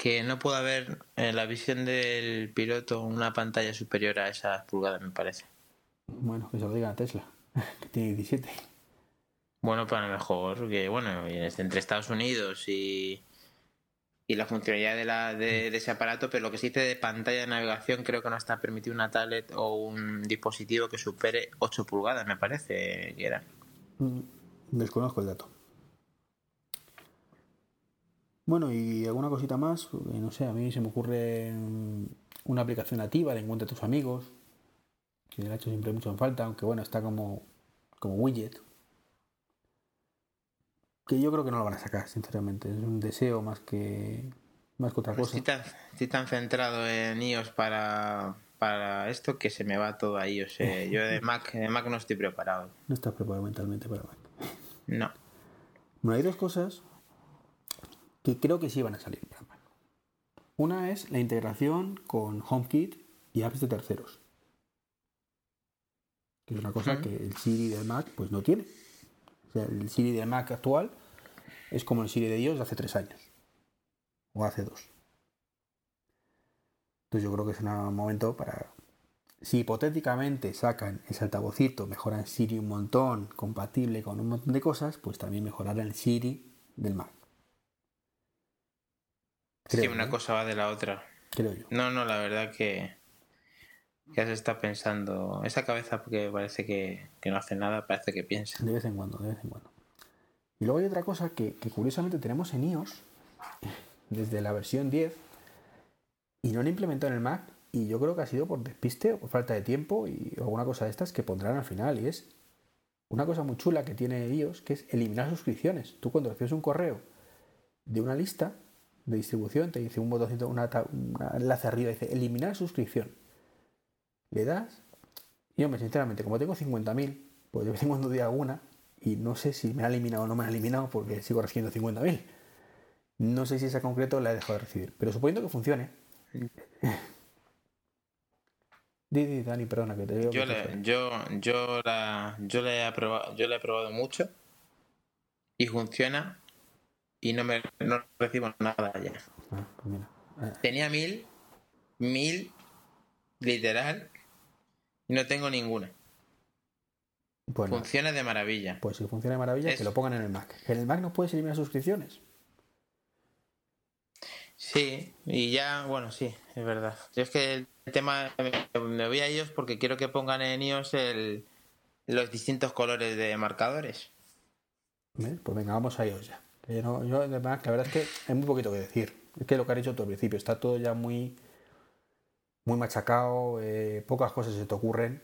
Que no puede haber en la visión del piloto una pantalla superior a esas pulgadas, me parece. Bueno, que se lo diga a Tesla, que tiene 17. Bueno, para lo mejor, que bueno, entre Estados Unidos y, y la funcionalidad de, la, de, ese aparato, pero lo que se dice de pantalla de navegación creo que no está permitido una tablet o un dispositivo que supere 8 pulgadas, me parece que era. Mm, desconozco el dato. Bueno, y alguna cosita más, no sé, a mí se me ocurre una aplicación nativa de encuentra a tus amigos, que le ha hecho siempre mucho en falta, aunque bueno, está como, como widget. Que yo creo que no lo van a sacar, sinceramente. Es un deseo más que, más que otra pues cosa. Estoy tan, centrado en iOS para, para esto que se me va todo a iOS. Yo de Mac, de Mac no estoy preparado. No estás preparado mentalmente para Mac. No. Bueno, hay dos cosas que creo que sí van a salir Una es la integración con HomeKit y apps de terceros. Que es una cosa que el Siri del Mac pues no tiene. O sea, el Siri del Mac actual es como el Siri de Dios de hace tres años. O hace dos. Entonces yo creo que es un momento para... Si hipotéticamente sacan ese altavocito, mejoran Siri un montón, compatible con un montón de cosas, pues también mejorarán el Siri del Mac sí, una cosa va de la otra. Creo yo. No, no, la verdad que ya se está pensando. Esa cabeza porque parece que, no hace nada, parece que piensa. De vez en cuando, de vez en cuando. Y luego hay otra cosa que, curiosamente tenemos en iOS desde la versión 10 y no han implementado en el Mac y yo creo que ha sido por despiste o por falta de tiempo y alguna cosa de estas que pondrán al final y es una cosa muy chula que tiene iOS que es eliminar suscripciones. Tú cuando recibes un correo de una lista de distribución, te dice un botoncito, un enlace arriba, dice eliminar suscripción. Le das, y hombre, sinceramente, como tengo 50.000, pues de vez en cuando doy alguna, y no sé si me ha eliminado o no me ha eliminado porque sigo recibiendo 50.000. No sé si esa concreto la he dejado de recibir, pero suponiendo que funcione. Didi, Dani, perdona que te digo. Yo, le, yo, yo, la, yo, le he probado, yo le he probado mucho y funciona y no me no recibo nada ya. Ah, pues ah. Tenía mil, mil, literal, y no tengo ninguna. Pues. Funciona de maravilla. Pues si funciona de maravilla, que lo pongan en el Mac. En el Mac no puedes eliminar suscripciones. Sí, y ya, bueno, sí, es verdad. Yo es que el tema, me, voy a ellos porque quiero que pongan en iOS el, los distintos colores de marcadores. ¿Ves? Pues venga, vamos a iOS ya. Que yo, no- yo la verdad es que hay muy poquito que decir. Es que lo que has dicho tú al principio, está todo ya muy, muy machacado, eh, pocas cosas se te ocurren.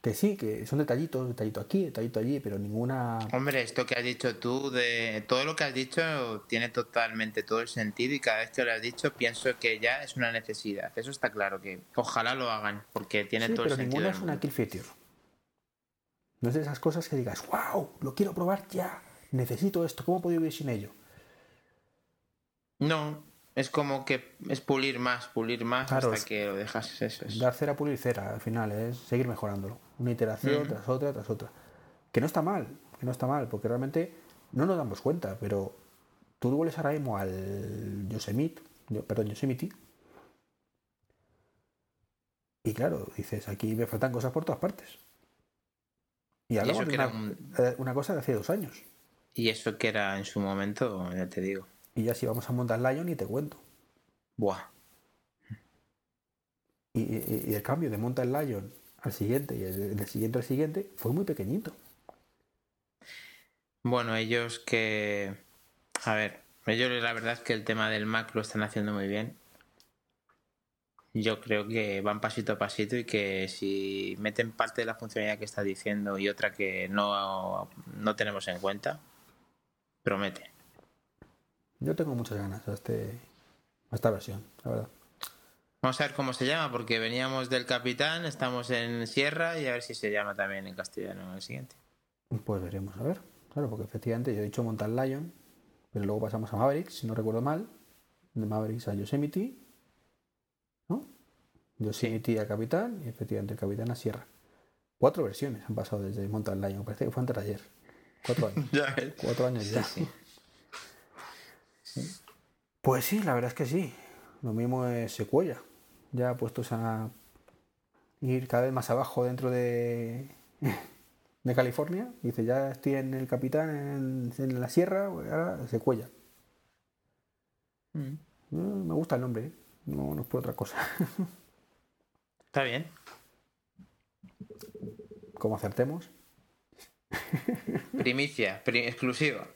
Que sí, que son detallitos, detallito aquí, detallito allí, pero ninguna. Hombre, esto que has dicho tú, de todo lo que has dicho tiene totalmente todo el sentido y cada vez que lo has dicho pienso que ya es una necesidad. Eso está claro que ojalá lo hagan porque tiene Sí, todo el pero sentido. ninguna es una kill feature. No es de esas cosas que digas, wow, lo quiero probar ya, necesito esto, ¿cómo puedo vivir sin ello? No, es como que es pulir más, pulir más Claro, hasta que lo dejas. Eso es. Dar cera, pulir cera, al final es seguir mejorándolo. Una iteración tras otra, tras otra. Que no está mal, que no está mal, porque realmente no nos damos cuenta, pero tú vuelves ahora mismo al Yosemite, yo- perdón, Yosemite, y claro, dices, aquí me faltan cosas por todas partes. Y hablamos de una, un- eh, una cosa de hace dos años. Y eso que era en su momento, ya te digo. Y ya si vamos a montar Lion y te cuento. Buah. Y, y- y el cambio de Mountain Lion al siguiente y el, del siguiente al siguiente fue muy pequeñito. Bueno, ellos que. A ver, ellos la verdad es que el tema del Mac lo están haciendo muy bien. Yo creo que van pasito a pasito y que si meten parte de la funcionalidad que está diciendo y otra que no, no tenemos en cuenta, promete. Yo tengo muchas ganas a, este, a esta versión, la verdad. Vamos a ver cómo se llama, porque veníamos del Capitán, estamos en Sierra y a ver si se llama también en castellano en el siguiente. Pues veremos, a ver. Claro, porque efectivamente yo he dicho Mountain Lion, pero luego pasamos a Mavericks, si no recuerdo mal. De Mavericks a Yosemite, ¿no? Yosemite a Capitán y efectivamente el Capitán a Sierra. Cuatro versiones han pasado desde Mountain Lion, parece que fue antes de ayer. Cuatro años. Ya. Cuatro años ya. Sí, Pues sí, la verdad es que sí. Lo mismo es Secuoya. Ya puestos a ir cada vez más abajo dentro de, de California. Dice, ya estoy en el capitán en, en la sierra, pues ahora Secuoya. Mm. Mm, Me gusta el nombre, ¿eh? no, no es por otra cosa. Está bien. Como acertemos, Primicia, pri- exclusiva.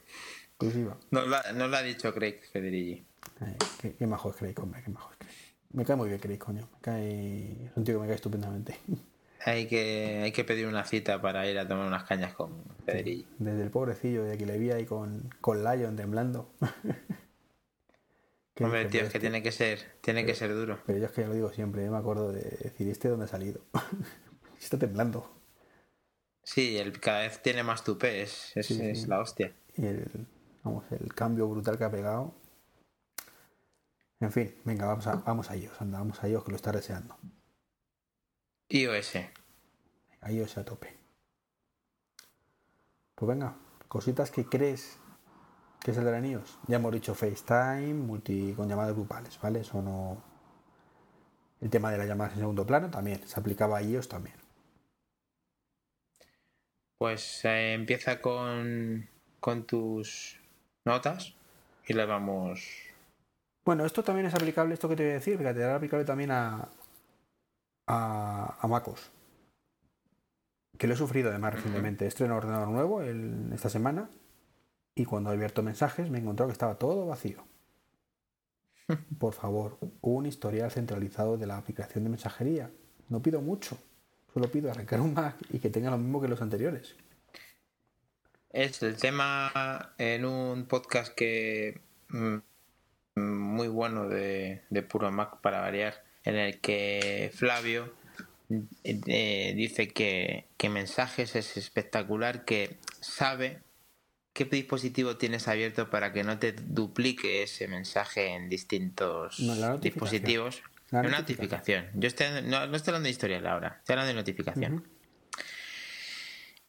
exclusiva. Nos la, nos la ha dicho Craig Federighi. Qué, qué majo es Craig, hombre, qué majo es Craig. Me cae muy bien Craig, coño. Me cae... Es un tío que me cae estupendamente. Hay que, hay que pedir una cita para ir a tomar unas cañas con Federighi. Desde el pobrecillo de que le vi ahí con, con Lion temblando. Hombre, tío, es que tiene que ser, tiene que ser duro. Pero yo es que ya lo digo siempre, yo me acuerdo de decir, ¿este dónde ha salido? Está temblando. Sí, el, cada vez tiene más tupé, es, es, Sí, sí. es la hostia. Y el, vamos, el cambio brutal que ha pegado. En fin, venga, vamos a, vamos a ellos, anda, vamos a ellos que lo está deseando. iOS. A ellos a tope. Pues venga, cositas que crees que saldrán iOS. Ya hemos dicho FaceTime, multi con llamadas grupales, ¿vale? Eso no. El tema de las llamadas en segundo plano también, se aplicaba a iOS también. Pues eh, empieza con, con tus notas y le vamos. Bueno, esto también es aplicable, esto que te voy a decir, fíjate, era aplicable también a, a, a MacOS. Que lo he sufrido además recientemente. Estreno ordenador nuevo el- esta semana y cuando he abierto mensajes me he encontrado que estaba todo vacío. Por favor, un historial centralizado de la aplicación de mensajería. No pido mucho, solo pido arrancar un Mac y que tenga lo mismo que los anteriores. Es el tema en un podcast que mm, muy bueno de, de puro Mac para variar, en el que Flavio eh, dice que, que mensajes es espectacular, que sabe qué dispositivo tienes abierto para que no te duplique ese mensaje en distintos No, dispositivos. La Una notificación. notificación. Yo estoy, no, no estoy hablando de historial ahora, estoy hablando de notificación.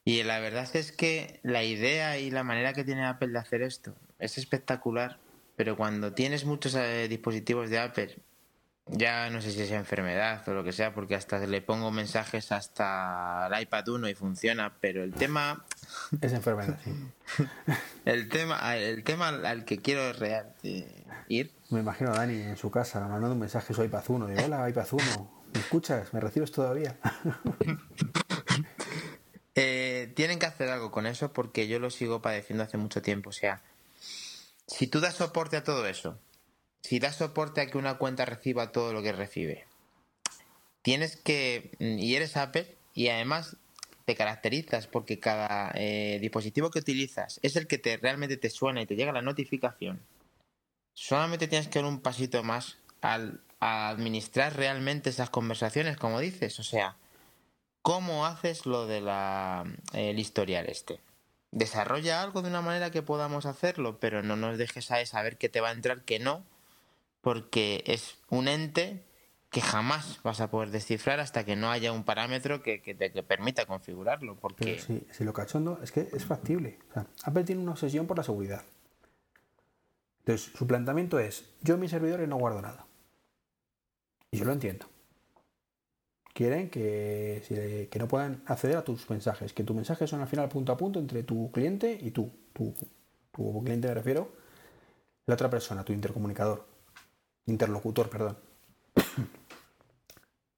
Y la verdad es que la idea y la manera que tiene Apple de hacer esto es espectacular, pero cuando tienes muchos eh, dispositivos de Apple Ya no sé si es enfermedad o lo que sea, porque hasta le pongo mensajes hasta el iPad 1 y funciona, pero el tema... Es enfermedad, sí. el tema, el tema al que quiero real, ir... Me imagino a Dani en su casa mandando un mensaje a su iPad 1, de hola iPad 1, ¿me escuchas? ¿Me recibes todavía? eh, tienen que hacer algo con eso porque yo lo sigo padeciendo hace mucho tiempo, o sea, si tú das soporte a todo eso, si das soporte a que una cuenta reciba todo lo que recibe, tienes que, mm, y eres Apple, y además te caracterizas porque cada eh, dispositivo que utilizas es el que te realmente te suena y te llega la notificación. Solamente tienes que dar un pasito más al a administrar realmente esas conversaciones, como dices. O sea, ¿cómo haces lo de la el historial este? Desarrolla algo de una manera que podamos hacerlo, pero no nos dejes a saber que te va a entrar, que no, porque es un ente que jamás vas a poder descifrar hasta que no haya un parámetro que, te permita configurarlo. Porque... si, lo cachondo es que es factible. Apple tiene una obsesión por la seguridad. Entonces, su planteamiento es, yo en mis servidores no guardo nada. Y yo lo entiendo. Quieren que, no puedan acceder a tus mensajes, que tus mensajes son al final punto a punto entre tu cliente y tú. Tu, tu cliente me refiero, la otra persona, tu intercomunicador interlocutor, perdón.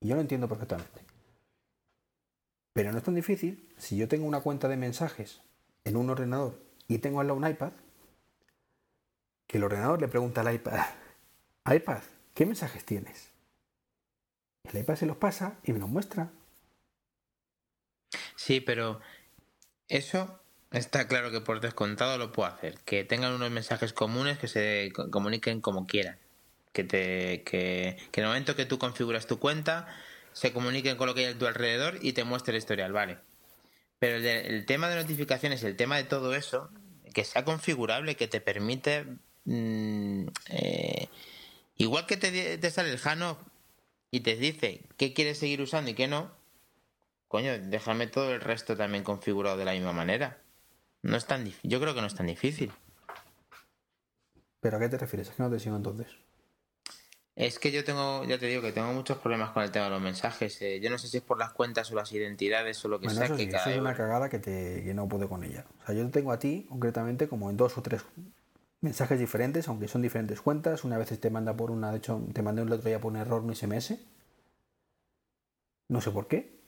y yo lo entiendo perfectamente. Pero no es tan difícil si yo tengo una cuenta de mensajes en un ordenador y tengo al lado un iPad, que el ordenador le pregunta al iPad, iPad, ¿qué mensajes tienes? El iPad se los pasa y me los muestra. Sí, pero eso está claro que por descontado lo puedo hacer. Que tengan unos mensajes comunes que se comuniquen como quieran que, te, que, en el momento que tú configuras tu cuenta se comuniquen con lo que hay a tu alrededor y te muestre el historial, vale. Pero el, tema de notificaciones, el tema de todo eso, que sea configurable, que te permite... Mm, eh, igual que te, te sale el Jano y te dice qué quieres seguir usando y qué no, coño, déjame todo el resto también configurado de la misma manera. No es tan Yo creo que no es tan difícil. ¿Pero a qué te refieres? ¿A qué no te sigo entonces? Es que yo tengo, ya te digo que tengo muchos problemas con el tema de los mensajes. Eh, yo no sé si es por las cuentas o las identidades o lo que sea. Eso, que es una cagada que, te, que no puedo con ella. O sea, yo te tengo a ti concretamente como en dos o tres mensajes diferentes, aunque son diferentes cuentas. Una vez te manda por una, de hecho, te mandé un otro día por un error mi SMS. No sé por qué.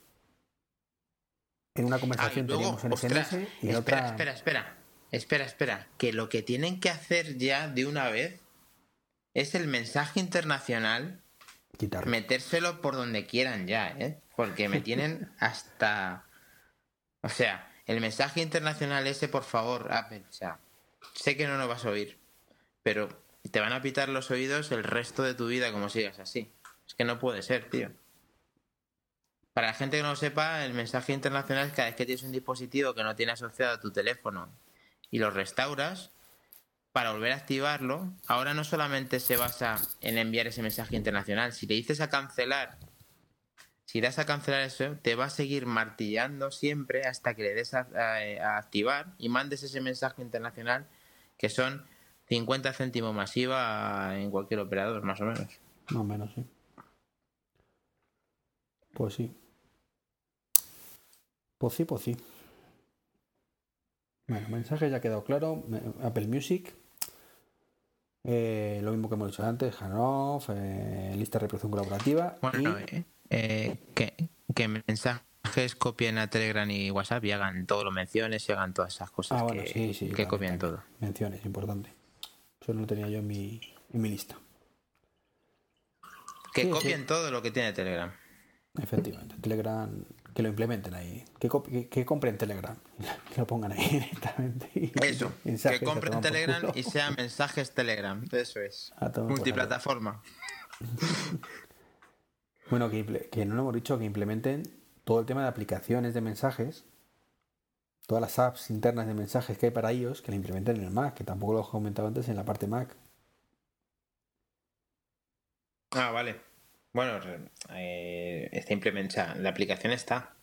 En una conversación ah, teníamos en SMS y en otra. Espera, espera, espera, espera. Que lo que tienen que hacer ya de una vez es el mensaje internacional. Metérselo por donde quieran ya, ¿eh? Porque me tienen hasta. O sea, el mensaje internacional ese, por favor, Apple. O sea, sé que no lo vas a oír, pero te van a pitar los oídos el resto de tu vida como sigas así. Es que no puede ser, tío. Para la gente que no lo sepa, el mensaje internacional es cada vez que tienes un dispositivo que no tiene asociado a tu teléfono y lo restauras, para volver a activarlo, ahora no solamente se basa en enviar ese mensaje internacional, si le dices a cancelar, si das a cancelar eso, te va a seguir martillando siempre hasta que le des a, activar y mandes ese mensaje internacional que son 50 céntimos masiva en cualquier operador, más o menos. Más o menos, sí. Pues sí. Pues sí, pues sí. Bueno, mensaje ya ha quedado claro. Apple Music. Eh, lo mismo que hemos dicho antes, Hanoff, eh, lista de reproducción colaborativa. Bueno, eh, que, mensajes copien a Telegram y WhatsApp y hagan todo lo menciones y hagan todas esas cosas ah, que, que copien todo. Menciones, importante. Eso no lo tenía yo en mi, en mi lista. Que copien todo lo que tiene Telegram. Efectivamente, Telegram que lo implementen ahí, que, que, compren Telegram, que lo pongan ahí directamente. Eso, que compren Telegram y sean mensajes Telegram, eso es. Multiplataforma. bueno, que, que no lo hemos dicho, que implementen todo el tema de aplicaciones de mensajes, todas las apps internas de mensajes que hay para ellos, que la implementen en el Mac, que tampoco lo he comentado antes en la parte Mac. Ah, vale. Bueno, eh, está implementada. La aplicación está.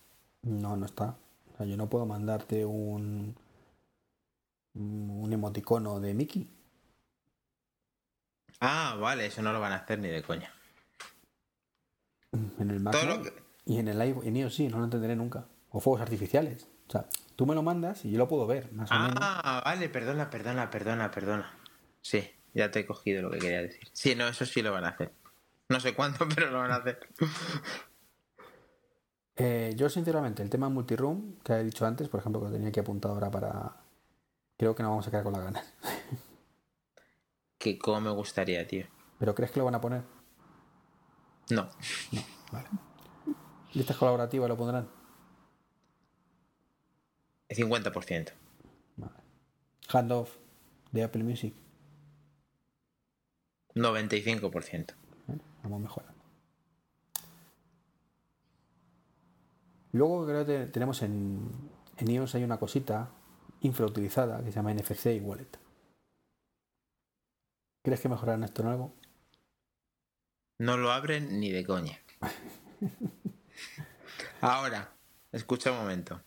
No, no está. O sea, yo no puedo mandarte un un emoticono de Mickey. Ah, vale, eso no lo van a hacer ni de coña. En el Mac Todo no, lo que- y en el iPhone, en iOS sí, no lo entenderé nunca. O fuegos artificiales. O sea, tú me lo mandas y yo lo puedo ver, más o menos. Ah, vale, perdona, perdona, perdona, perdona. Sí, ya te he cogido lo que quería decir. Sí, no, eso sí lo van a hacer. No sé cuándo, pero lo van a hacer. Eh, yo, sinceramente, el tema multiroom que he dicho antes, por ejemplo, que lo tenía aquí apuntado ahora para. Creo que no vamos a quedar con las ganas. Que como me gustaría, tío. ¿Pero crees que lo van a poner? No. Vale. ¿Listas colaborativas lo pondrán? El 50%. Vale. Handoff de Apple Music. 95%. ¿eh? Vamos mejorando. Luego creo que tenemos en, en iOS hay una cosita infrautilizada que se llama NFC y Wallet. ¿Crees que mejorarán esto en algo? No lo abren ni de coña. Ahora, escucha un momento.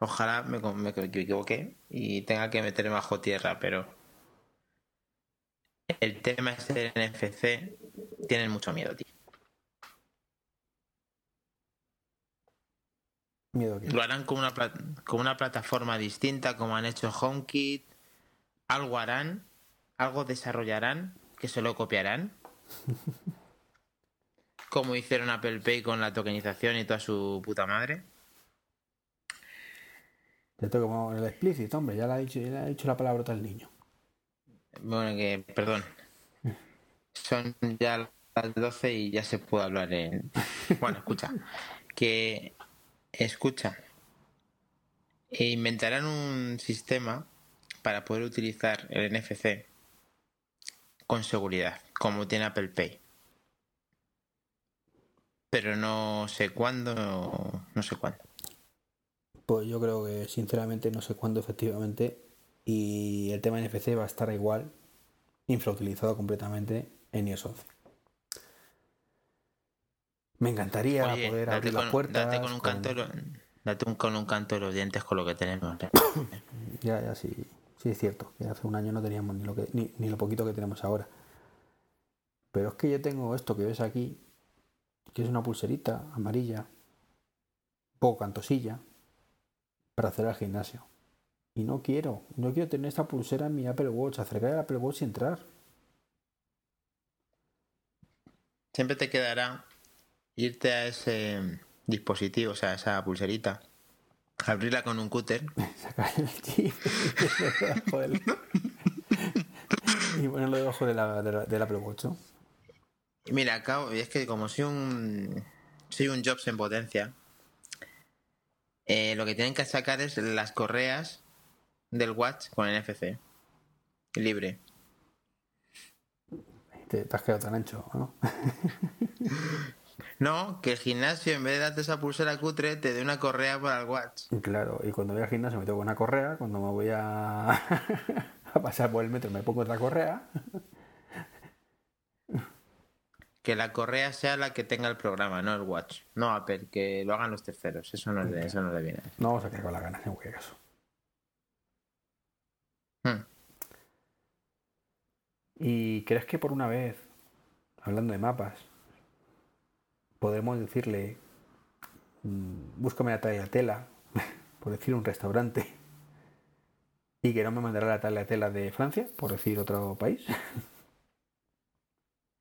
Ojalá me, me equivoqué y tenga que meterme bajo tierra, pero el tema es del NFC. Tienen mucho miedo, tío. Miedo que. Lo harán con una, con una plataforma distinta, como han hecho HomeKit. Algo harán, algo desarrollarán, que se lo copiarán. Como hicieron Apple Pay con la tokenización y toda su puta madre. Te toco como el explícito, hombre, ya le ha dicho, ya le ha dicho la palabra al niño. Bueno, que, perdón. Son ya las 12 y ya se puede hablar en. Bueno, escucha. Que. Escucha. E inventarán un sistema para poder utilizar el NFC con seguridad, como tiene Apple Pay. Pero no sé cuándo, no, sé cuándo. Pues yo creo que sinceramente no sé cuándo efectivamente y el tema NFC va a estar igual, infrautilizado completamente en iOS 11. Me encantaría Oye, poder abrir con, las puertas. date con un con- canto, date un- con un canto de los dientes con lo que tenemos. ¿eh? Ya, ya sí, sí es cierto, que hace un año no teníamos ni lo, que, ni, ni lo poquito que tenemos ahora. Pero es que yo tengo esto que ves aquí, que es una pulserita amarilla, un poco cantosilla, para hacer al gimnasio. Y no quiero, no quiero tener esta pulsera en mi Apple Watch, acercar el Apple Watch y entrar. Siempre te quedará irte a ese dispositivo, o sea, esa pulserita, abrirla con un cúter Sacar el chip debajo del- y ponerlo debajo de la, de la- del Apple Watch. ¿no? Mira, es que como soy un soy un Jobs en potencia, eh, lo que tienen que sacar es las correas del Watch con NFC. Libre. Te, te has quedado tan ancho, ¿no? No, que el gimnasio en vez de darte esa pulsera cutre te dé una correa para el Watch. Claro, y cuando voy al gimnasio me tengo una correa, cuando me voy a, a pasar por el metro me pongo otra correa. Que la correa sea la que tenga el programa, no el Watch. No Apple, que lo hagan los terceros. Eso no de, eso no le viene. No vamos a quedar con las ganas en cualquier caso. Hmm. ¿Y crees que por una vez, hablando de mapas, podemos decirle, mm, búscame la tagliatela, por decir un restaurante, y que no me mandará la tagliatela de Francia, por decir otro país?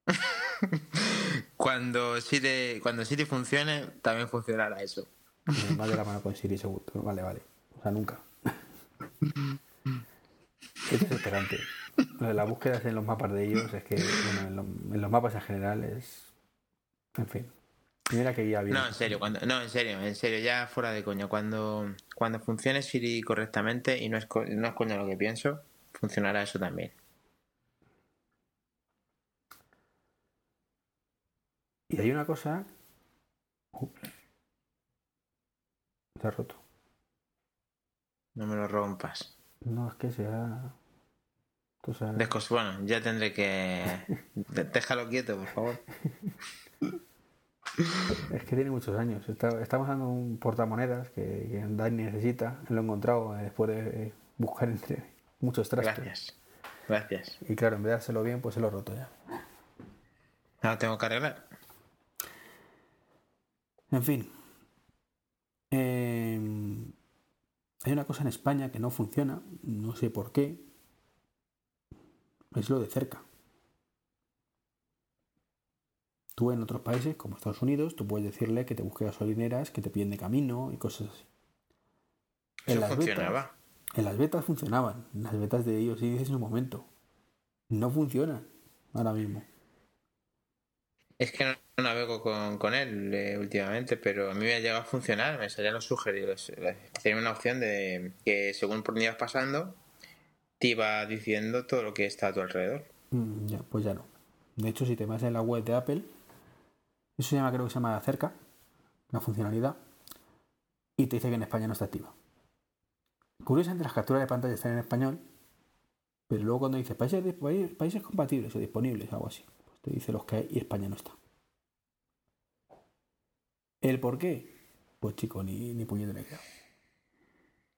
Cuando Siri, cuando Siri funcione, también funcionará eso. De la mano con Siri seguro. Vale, vale. O sea, nunca. Es desesperante. Lo de las búsquedas en los mapas de ellos es que, bueno, en, lo- en los mapas en general es. En fin. Mira que bien. No, en serio, cuando, no, en serio, en serio, ya fuera de coña. Cuando, cuando funcione Siri correctamente, y no es, no es coña lo que pienso, funcionará eso también. Y hay una cosa. Ups. Se ha roto. No me lo rompas. No, es que sea. Tú sabes. Descos- bueno, ya tendré que. Déjalo quieto, por favor. Es que tiene muchos años. Está- estamos dando un portamonedas que, que Dani necesita. Lo he encontrado después de buscar entre muchos trastos. Gracias. Gracias. Y claro, en vez de dárselo bien, pues se lo he roto ya. Ahora tengo que arreglar. En fin. Em, hay una cosa en España que no funciona, no sé por qué. Es lo de cerca. Tú en otros países, como Estados Unidos, tú puedes decirle que te busque gasolineras que te piden de camino y cosas así. Eso funcionaba. en las betas funcionaban. En las betas de ellos sí dices en un momento. No funcionan ahora mismo. Es que no navego con, él eh, últimamente, pero a mí me ha llegado a funcionar, me salían los sugeridos. Tenía una opción de que según por ibas pasando, te iba diciendo todo lo que está a tu alrededor. Mm, ya, pues ya no. De hecho, si te vas en la web de Apple, eso se llama, creo que se llama cerca, la funcionalidad, y te dice que en España no está activa. Curiosamente, las capturas de pantalla están en español, pero luego cuando dice países, países compatibles o disponibles, algo así, te dice los que hay y España no está. ¿El por qué? Pues chico, ni, ni puñetera idea.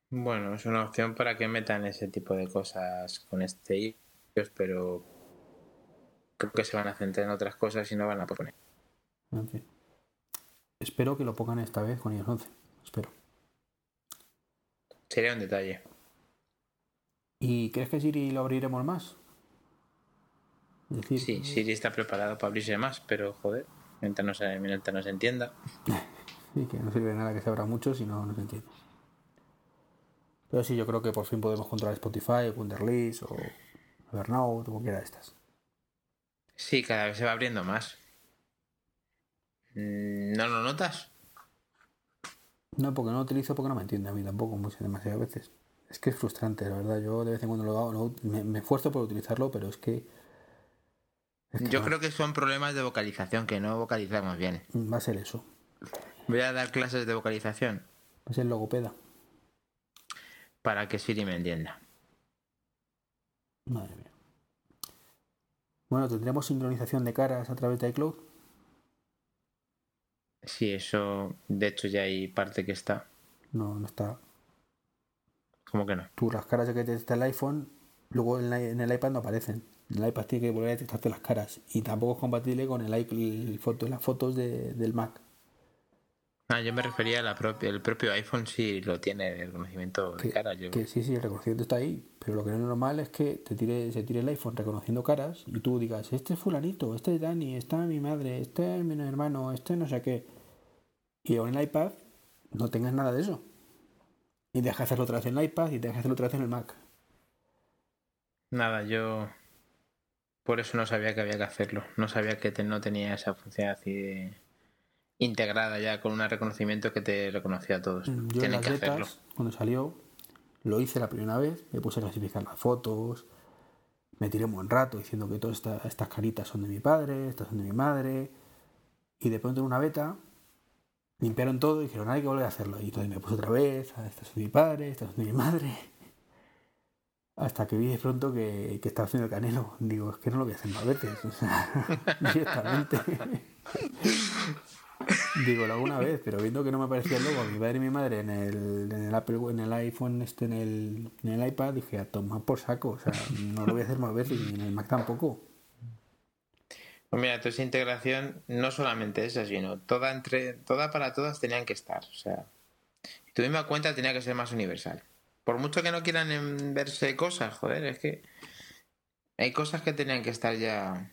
Bueno, es una opción para que metan ese tipo de cosas con este iOS, pero creo que se van a centrar en otras cosas y no van a poner. En fin. Espero que lo pongan esta vez con iOS 11. Espero. Sería un detalle. ¿Y crees que Siri lo abriremos más? Sí, Siri está preparado para abrirse más, pero joder, mientras no se, mientras no se entienda. sí, que no sirve de nada que se abra mucho si no, no se entiende. Pero sí, yo creo que por fin podemos controlar Spotify, Wunderlist o Evernote o cualquiera de estas. Sí, cada vez se va abriendo más. Mm, ¿No lo notas? No, porque no lo utilizo porque no me entiende a mí tampoco muchas demasiadas veces. Es que es frustrante, la verdad. Yo de vez en cuando lo hago, me, esfuerzo por utilizarlo, pero es que... Yo creo que son problemas de vocalización, que no vocalizamos bien. Va a ser eso. Voy a dar clases de vocalización. Va a ser logopeda. Para que Siri me entienda. Madre mía. Bueno, ¿tendríamos sincronización de caras a través de iCloud? Sí, eso, de hecho ya hay parte que está. No, no está. ¿Cómo que no? Tú las caras que te está el iPhone, luego en, el iPad no aparecen. En el iPad tiene que volver a detectarte las caras. Y tampoco es compatible con el, foto, las fotos del Mac. Ah, yo me refería al propio iPhone si lo tiene el reconocimiento de cara. Que sí, sí, el reconocimiento está ahí, pero lo que no es normal es que te tire, se tire el iPhone reconociendo caras y tú digas, este es fulanito, este es Dani, esta es mi madre, este es mi hermano, este no sé qué. Y en el iPad no tengas nada de eso. Y deja hacerlo otra vez en el iPad y deja hacerlo otra vez en el Mac. Nada, yo por eso no sabía que había que hacerlo. No sabía que no tenía esa función así integrada ya con un reconocimiento que te reconocía a todos. Yo Tienen que hacerlo. Cuando salió, lo hice la primera vez, me puse a clasificar las fotos, me tiré un buen rato diciendo que todas estas caritas son de mi padre, estas son de mi madre, y de pronto en una beta limpiaron todo y dijeron, hay que volver a hacerlo. Y entonces me puse otra vez, ah, esta es de mi padre, esta es de mi madre. Hasta que vi de pronto que, que estaba haciendo el canelo. Digo, es que no lo voy a hacer más veces. Directamente. Digo, hago una vez, pero viendo que no me aparecía el logo mi padre y mi madre en el, en el Apple, en el iPhone, este, en el, en el iPad, dije, a tomar por saco. O sea, no lo voy a hacer más veces y en el Mac tampoco. Pues mira, esa integración, no solamente esa, sino toda entre, toda para todas tenían que estar. O sea, tu misma cuenta tenía que ser más universal. Por mucho que no quieran verse cosas, joder, es que hay cosas que tenían que estar ya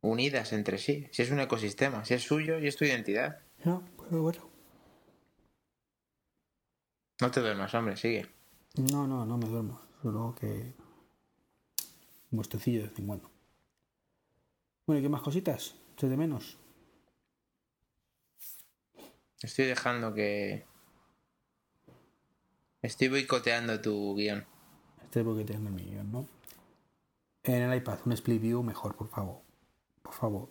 unidas entre sí. Si es un ecosistema, si es suyo y es tu identidad. No, pues bueno. No te duermas, hombre, sigue. No, no, no me duermo. Solo que. Un bostecillo de vez en cuando. Bueno, ¿y qué más cositas? ¿Estoy de menos? Estoy dejando que. Estoy boicoteando tu guion. Estoy boicoteando mi guion, ¿no? En el iPad, un split view mejor, por favor. Por favor.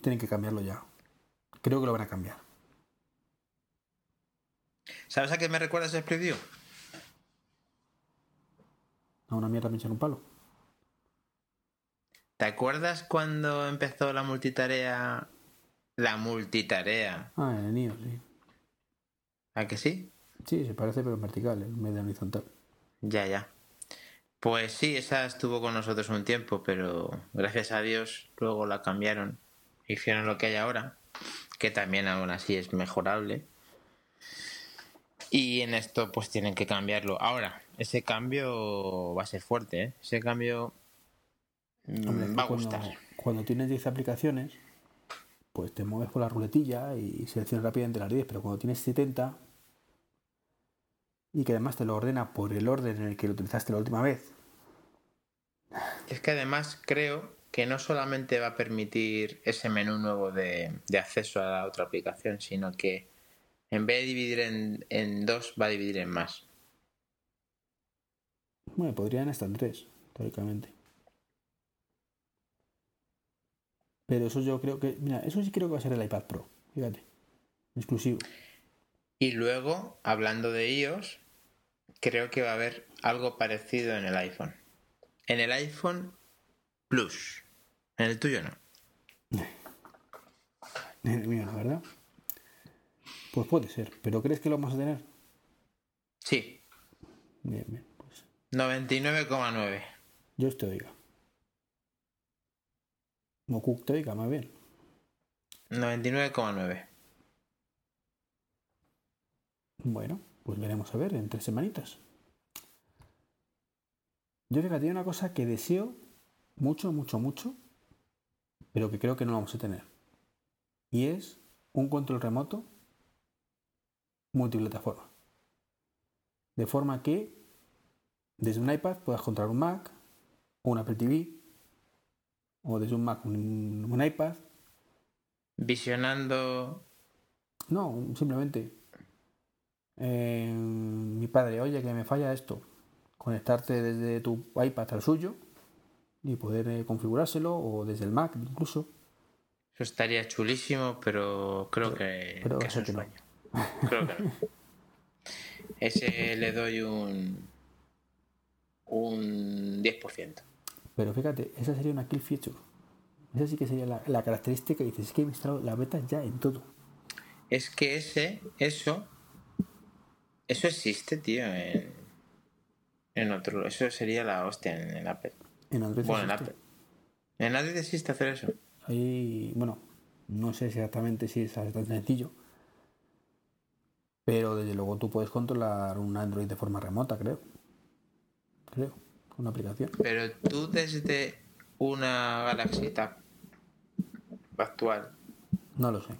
Tienen que cambiarlo ya. Creo que lo van a cambiar. ¿Sabes a qué me recuerda ese split view? A una mierda pinchar un palo. ¿Te acuerdas cuando empezó la multitarea? La multitarea. Ah, en el NIO, sí. ¿A que sí? Sí, se parece, pero en vertical, en de horizontal. Ya, ya. Pues sí, esa estuvo con nosotros un tiempo, pero gracias a Dios luego la cambiaron. Hicieron lo que hay ahora, que también aún así es mejorable. Y en esto pues tienen que cambiarlo. Ahora, ese cambio va a ser fuerte, ¿eh? Ese cambio mm, va a cuando, gustar. Cuando tienes 10 aplicaciones, pues te mueves por la ruletilla y seleccionas rápidamente las 10, pero cuando tienes 70 y que además te lo ordena por el orden en el que lo utilizaste la última vez. Es que además creo que no solamente va a permitir ese menú nuevo de, de acceso a la otra aplicación, sino que en vez de dividir en, en dos, va a dividir en más. Bueno, podrían estar en tres, teóricamente. Pero eso yo creo que. Mira, eso sí creo que va a ser el iPad Pro. Fíjate. Exclusivo. Y luego, hablando de iOS, creo que va a haber algo parecido en el iPhone. En el iPhone Plus. En el tuyo no. En el mío no, ¿verdad? Pues puede ser. ¿Pero crees que lo vamos a tener? Sí, Bien, bien. Pues 99,9. Dios te oiga. O Cook te oiga, más bien. 99,9. Bueno, pues veremos a ver en tres semanitas. Yo fíjate, hay una cosa que deseo mucho, mucho, mucho, pero que creo que no vamos a tener. Y es un control remoto multiplataforma. De forma que desde un iPad puedas controlar un Mac o un Apple TV o desde un Mac un, un iPad. Visionando. No, simplemente eh, mi padre, oye, que me falla esto. Conectarte desde tu iPad al suyo y poder eh, configurárselo o desde el Mac incluso. Eso estaría chulísimo, pero creo que, pero que es un que no. Creo que no. Ese le doy un. un 10%. Pero fíjate, esa sería una kill feature. Esa sí que sería la, la característica que dices, es que he instalado la beta ya en todo. Es que ese, eso. Eso existe, tío, en. En otro. Eso sería la hostia en, en Apple. En Android Bueno, en existe. Apple. En Android existe hacer eso. Ahí, bueno, no sé exactamente si es tan sencillo. Pero desde luego tú puedes controlar un Android de forma remota, creo. Creo, una aplicación. Pero tú desde una Galaxy Tab actual No lo sé,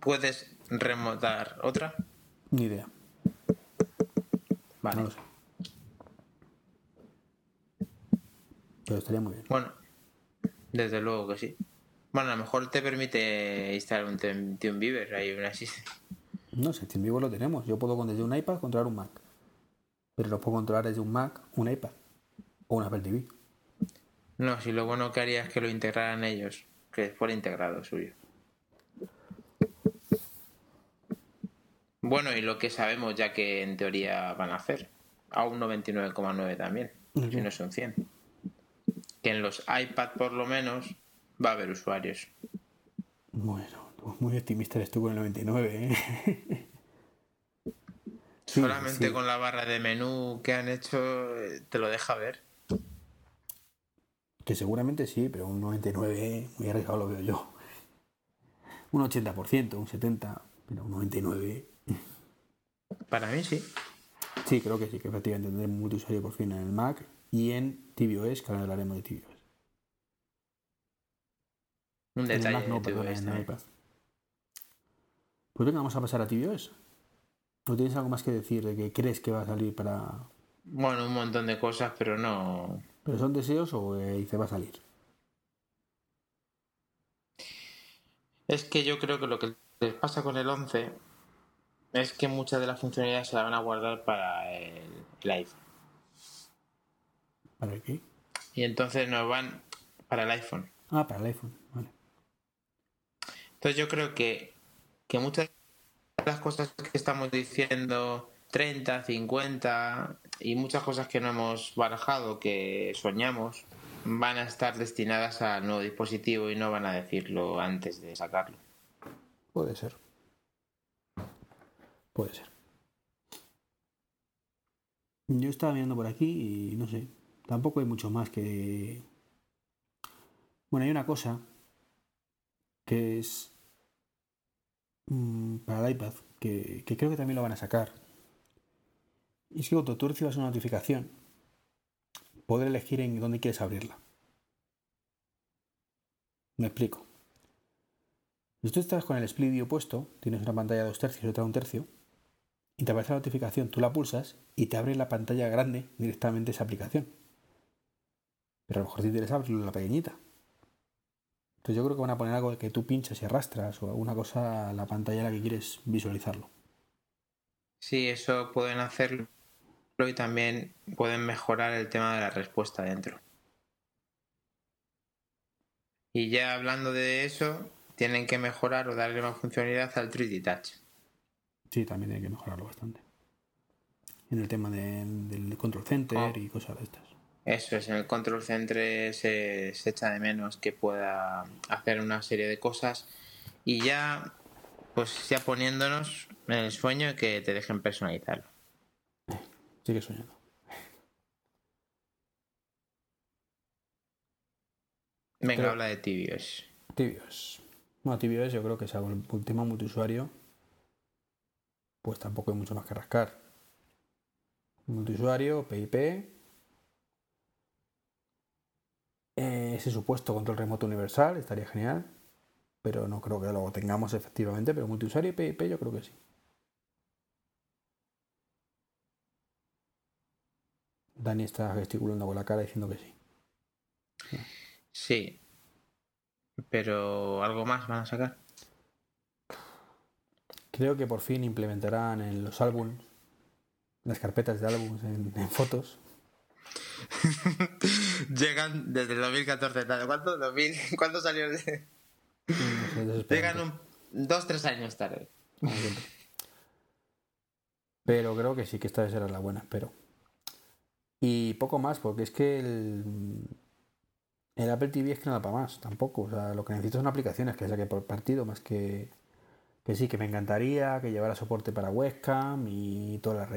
puedes remotar otra. ni idea. Vale. No lo sé. Pero estaría muy bien. Bueno, desde luego que sí. Bueno, a lo mejor te permite instalar un TeamViewer, hay una así. No sé, vivo lo tenemos. Yo puedo con desde un iPad controlar un Mac. Pero lo puedo controlar desde un Mac, un iPad o un Apple TV. No, si lo bueno que haría es que lo integraran ellos, que fuera integrado suyo. Bueno, y lo que sabemos ya que en teoría van a hacer, a un 99,9 también, si no es un 100. Que en los iPad por lo menos va a haber usuarios. Bueno, muy optimista eres tú con el 99, ¿eh? Sí, Solamente sí. con la barra de menú que han hecho eh, te lo deja ver. Que seguramente sí, pero un 99 muy arriesgado lo veo yo. Un 80%, un 70%, pero un 99%. Para mí sí. Sí, creo que sí, que efectivamente tendremos multiusuario por fin en el Mac y en tvOS, que ahora hablaremos de tvOS. Un En el detalle Mac no, perdona, en el también. iPad. Pues venga, vamos a pasar a tvOS. ¿O tienes algo más que decir de que crees que va a salir para... Bueno, un montón de cosas, pero no. ¿Pero son deseos o eh, dice va a salir? Es que yo creo que lo que les pasa con el 11 es que muchas de las funcionalidades se las van a guardar para el, el iPhone. ¿Para qué? Y entonces nos van para el iPhone. Ah, para el iPhone, vale. Entonces yo creo que, que muchas de las cosas que estamos diciendo, 30, 50 y muchas cosas que no hemos barajado, que soñamos, van a estar destinadas al nuevo dispositivo y no van a decirlo antes de sacarlo. Puede ser. Puede ser. Yo estaba mirando por aquí y no sé. Tampoco hay mucho más que. Bueno, hay una cosa que es mm, para el iPad, que, creo que también lo van a sacar. Y es que cuando tú recibas una notificación, poder elegir en dónde quieres abrirla. Me explico. Si tú estás con el split puesto, tienes una pantalla de dos tercios y otra un tercio, y te aparece la notificación, tú la pulsas y te abre la pantalla grande directamente esa aplicación. Pero a lo mejor te interesa abrirlo la pequeñita. Entonces yo creo que van a poner algo que tú pinchas y arrastras o alguna cosa a la pantalla en la que quieres visualizarlo. Sí, eso pueden hacerlo y también pueden mejorar el tema de la respuesta dentro. Y ya hablando de eso, tienen que mejorar o darle más funcionalidad al 3D Touch. Sí, también hay que mejorarlo bastante. En el tema del control center Oh. y cosas de estas. Eso es, en el control center se, se echa de menos que pueda hacer una serie de cosas y ya, pues ya poniéndonos en el sueño que te dejen personalizarlo. Sigue soñando. Venga, Pero- habla de tibios. Tibios. Bueno, tibios yo creo que salvo el tema multiusuario, pues tampoco hay mucho más que rascar. Multiusuario, PIP, eh, ese supuesto control remoto universal estaría genial, pero no creo que lo tengamos efectivamente, pero multiusuario y PIP yo creo que sí. Dani está gesticulando con la cara diciendo que sí. Sí, pero algo más van a sacar. Creo que por fin implementarán en los álbumes, las carpetas de álbumes en, en fotos. Llegan desde el 2014, ¿tal? ¿cuánto? 2000, ¿Cuánto salió? de- No sé. Llegan un, dos, tres años tarde. siempre. Pero creo que sí que esta vez será la buena, espero. Y poco más, porque es que el, el Apple TV es que no da para más, tampoco. O sea, lo que necesito son aplicaciones que saque por partido, más que que sí, que me encantaría que llevara soporte para webcam y toda la,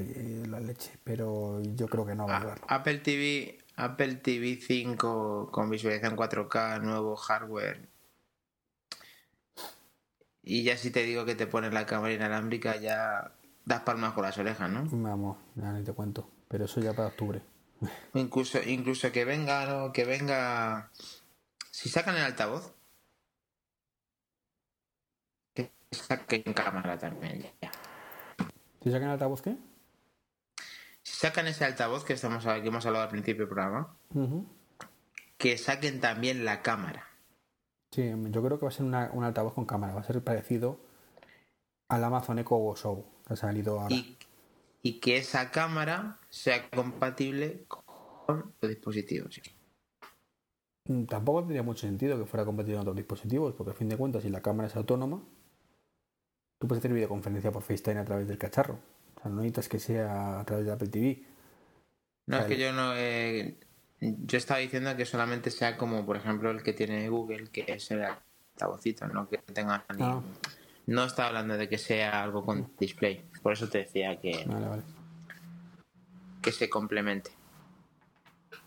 la leche, pero yo creo que no va a Ah, llevarlo. Apple TV, Apple TV 5 con visualización 4K, nuevo hardware. Y ya si te digo que te pones la cámara inalámbrica, ya das palmas con las orejas, ¿no? Vamos, ya ni te cuento, pero eso ya para octubre. Incluso, incluso que venga, ¿no? que venga. Si sacan el altavoz, que saquen cámara también. ya. ¿Si sacan altavoz qué? Si sacan ese altavoz que estamos que hemos hablado al principio del programa, que saquen también la cámara. Sí, yo creo que va a ser una- un altavoz con cámara, va a ser parecido al Amazon Echo Go Show que ha salido ahora. y, y que esa cámara sea compatible con los dispositivos. Mm, Tampoco tendría mucho sentido que fuera compatible con otros dispositivos, porque a fin de cuentas, si la cámara es autónoma, tú puedes hacer videoconferencia por FaceTime a través del cacharro. O sea, no necesitas que sea a través de Apple TV. No, es que yo no... eh, yo estaba diciendo que solamente sea como, por ejemplo, el que tiene Google, que es el altavocito, no que tenga ni... Ah. No estaba hablando de que sea algo con display. Por eso te decía que, Vale, vale. que se complemente.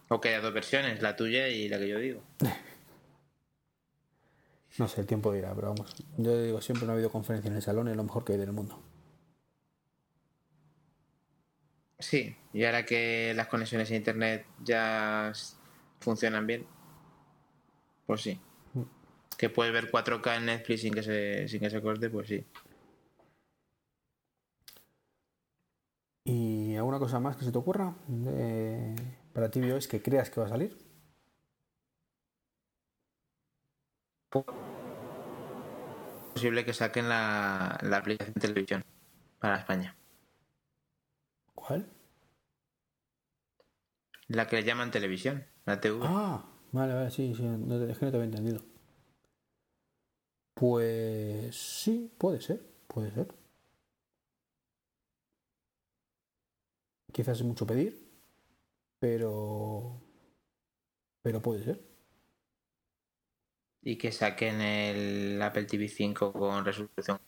O que haya dos versiones, la tuya y la que yo digo. No sé, el tiempo dirá, pero vamos. Yo digo siempre una videoconferencia en el salón es lo mejor que hay del mundo. Sí, y ahora que las conexiones a internet ya funcionan bien, pues sí. Mm. Que puedes ver 4K en Netflix sin que se, sin que se corte, pues sí. ¿Y alguna cosa más que se te ocurra de- para ti es que creas que va a salir? Posible que saquen la, la aplicación de televisión para España. ¿Cuál? La que le llaman televisión, la TV. Ah, vale, vale, sí, sí, no te, es que no te había entendido. Pues sí, puede ser, puede ser. Quizás es mucho pedir, pero pero puede ser. Y que saquen el Apple TV 5 con resolución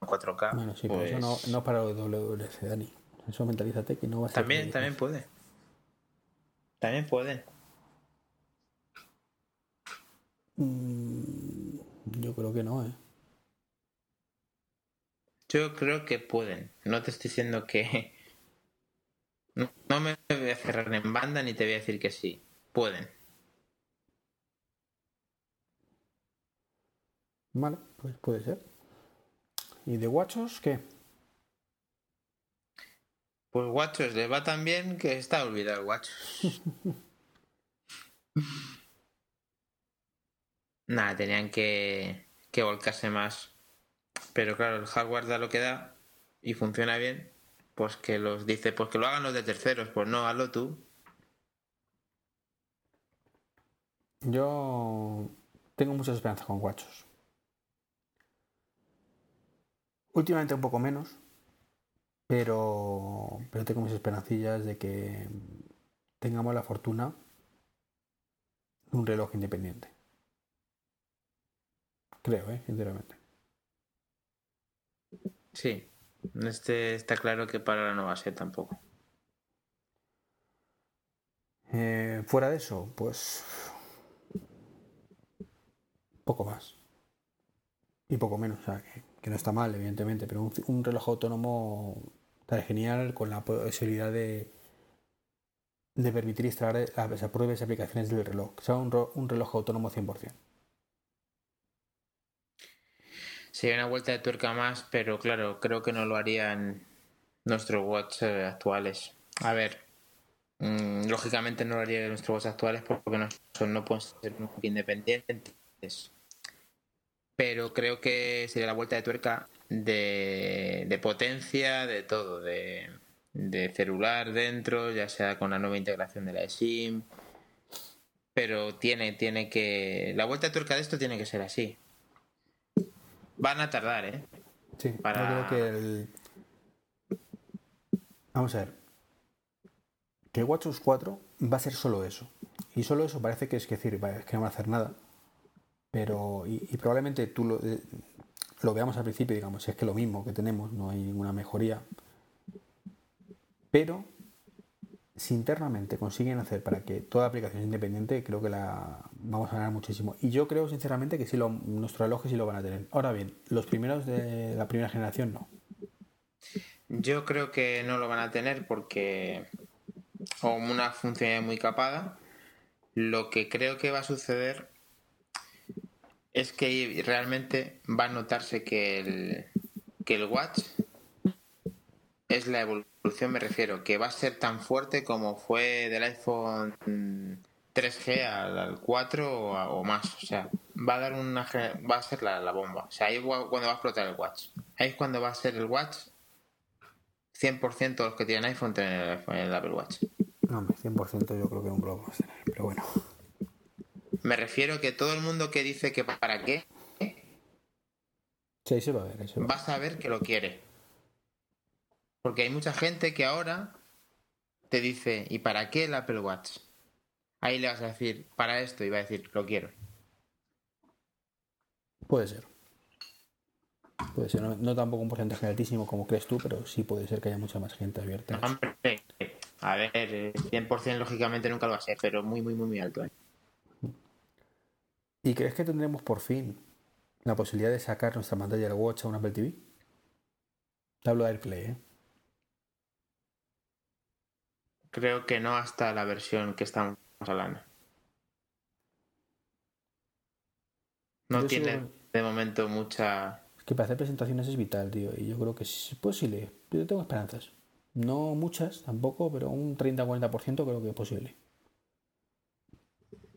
4K. Bueno, sí, pero eso no, pues no es para WWDC, Dani. Eso mentalízate que no va a ser. También, también puede. También pueden. Mm, yo creo que no, ¿eh? Yo creo que pueden. No te estoy diciendo que. No me voy a cerrar en banda ni te voy a decir que sí. Pueden. Vale, pues puede ser. ¿Y de guachos qué? Pues guachos le va tan bien que está olvidado guachos. Nada, tenían que, que volcarse más. Pero claro, el hardware da lo que da y funciona bien. Pues que los dice, pues que lo hagan los de terceros, pues no, hazlo tú. Yo tengo muchas esperanzas con guachos. Últimamente un poco menos, pero, pero tengo mis esperancillas de que tengamos la fortuna de un reloj independiente. Creo, ¿eh? sinceramente. Sí, este está claro que para ahora no va a ser tampoco. Eh, fuera de eso, pues poco más. Y poco menos, o sea, que, no está mal, evidentemente, pero un, reloj autónomo está genial con la posibilidad de, de permitir extraer las pruebas y aplicaciones del reloj, que sea un, reloj autónomo 100%. Sería una vuelta de tuerca más, pero claro, creo que no lo harían nuestros watch eh, actuales. A ver, mm, lógicamente no lo harían nuestros watch actuales porque no, no pueden ser independientes. Pero creo que sería la vuelta de tuerca de, de potencia, de todo, de, de celular dentro, ya sea con la nueva integración de la SIM. Pero tiene, tiene que. La vuelta de tuerca de esto tiene que ser así. Van a tardar, ¿eh? Sí, Para... yo creo que el... Vamos a ver. Que WatchOS 4 va a ser solo eso. Y solo eso parece que es decir, es que no va a hacer nada. Pero, y, probablemente tú lo, eh, veamos al principio, digamos, si es que lo mismo que tenemos, no hay ninguna mejoría. Pero si internamente consiguen hacer para que toda aplicación independiente, creo que la vamos a ganar muchísimo. Y yo creo sinceramente que sí lo, nuestros relojes sí lo van a tener. Ahora bien, los primeros de la primera generación no. Yo creo que no lo van a tener porque como una funcionalidad muy capada. Lo que creo que va a suceder es que realmente va a notarse que el, que el watch es la evolución, me refiero, que va a ser tan fuerte como fue del iPhone 3G al, 4 o, más. O sea, va a dar una va a ser la, bomba. O sea, ahí es cuando va a explotar el watch. Ahí es cuando va a ser el watch 100% de los que tienen iPhone tienen el, Apple Watch. No, 100% yo creo que un blog pero bueno. Me refiero que todo el mundo que dice que para qué. Sí, se va a ver. va a saber que lo quiere. Porque hay mucha gente que ahora te dice, ¿y para qué el Apple Watch? Ahí le vas a decir, para esto, y va a decir, lo quiero. Puede ser. Puede ser, no, tampoco un porcentaje altísimo como crees tú, pero sí puede ser que haya mucha más gente abierta. a ver, 100% lógicamente nunca lo va a ser, pero muy, muy, muy, muy alto. ¿eh? ¿Y crees que tendremos por fin la posibilidad de sacar nuestra pantalla del Watch a un Apple TV? Te hablo de AirPlay, ¿eh? Creo que no hasta la versión que estamos hablando. No tiene de momento mucha. Es que para hacer presentaciones es vital, tío. Y yo creo que es posible. Yo tengo esperanzas. No muchas tampoco, pero un 30-40% creo que es posible.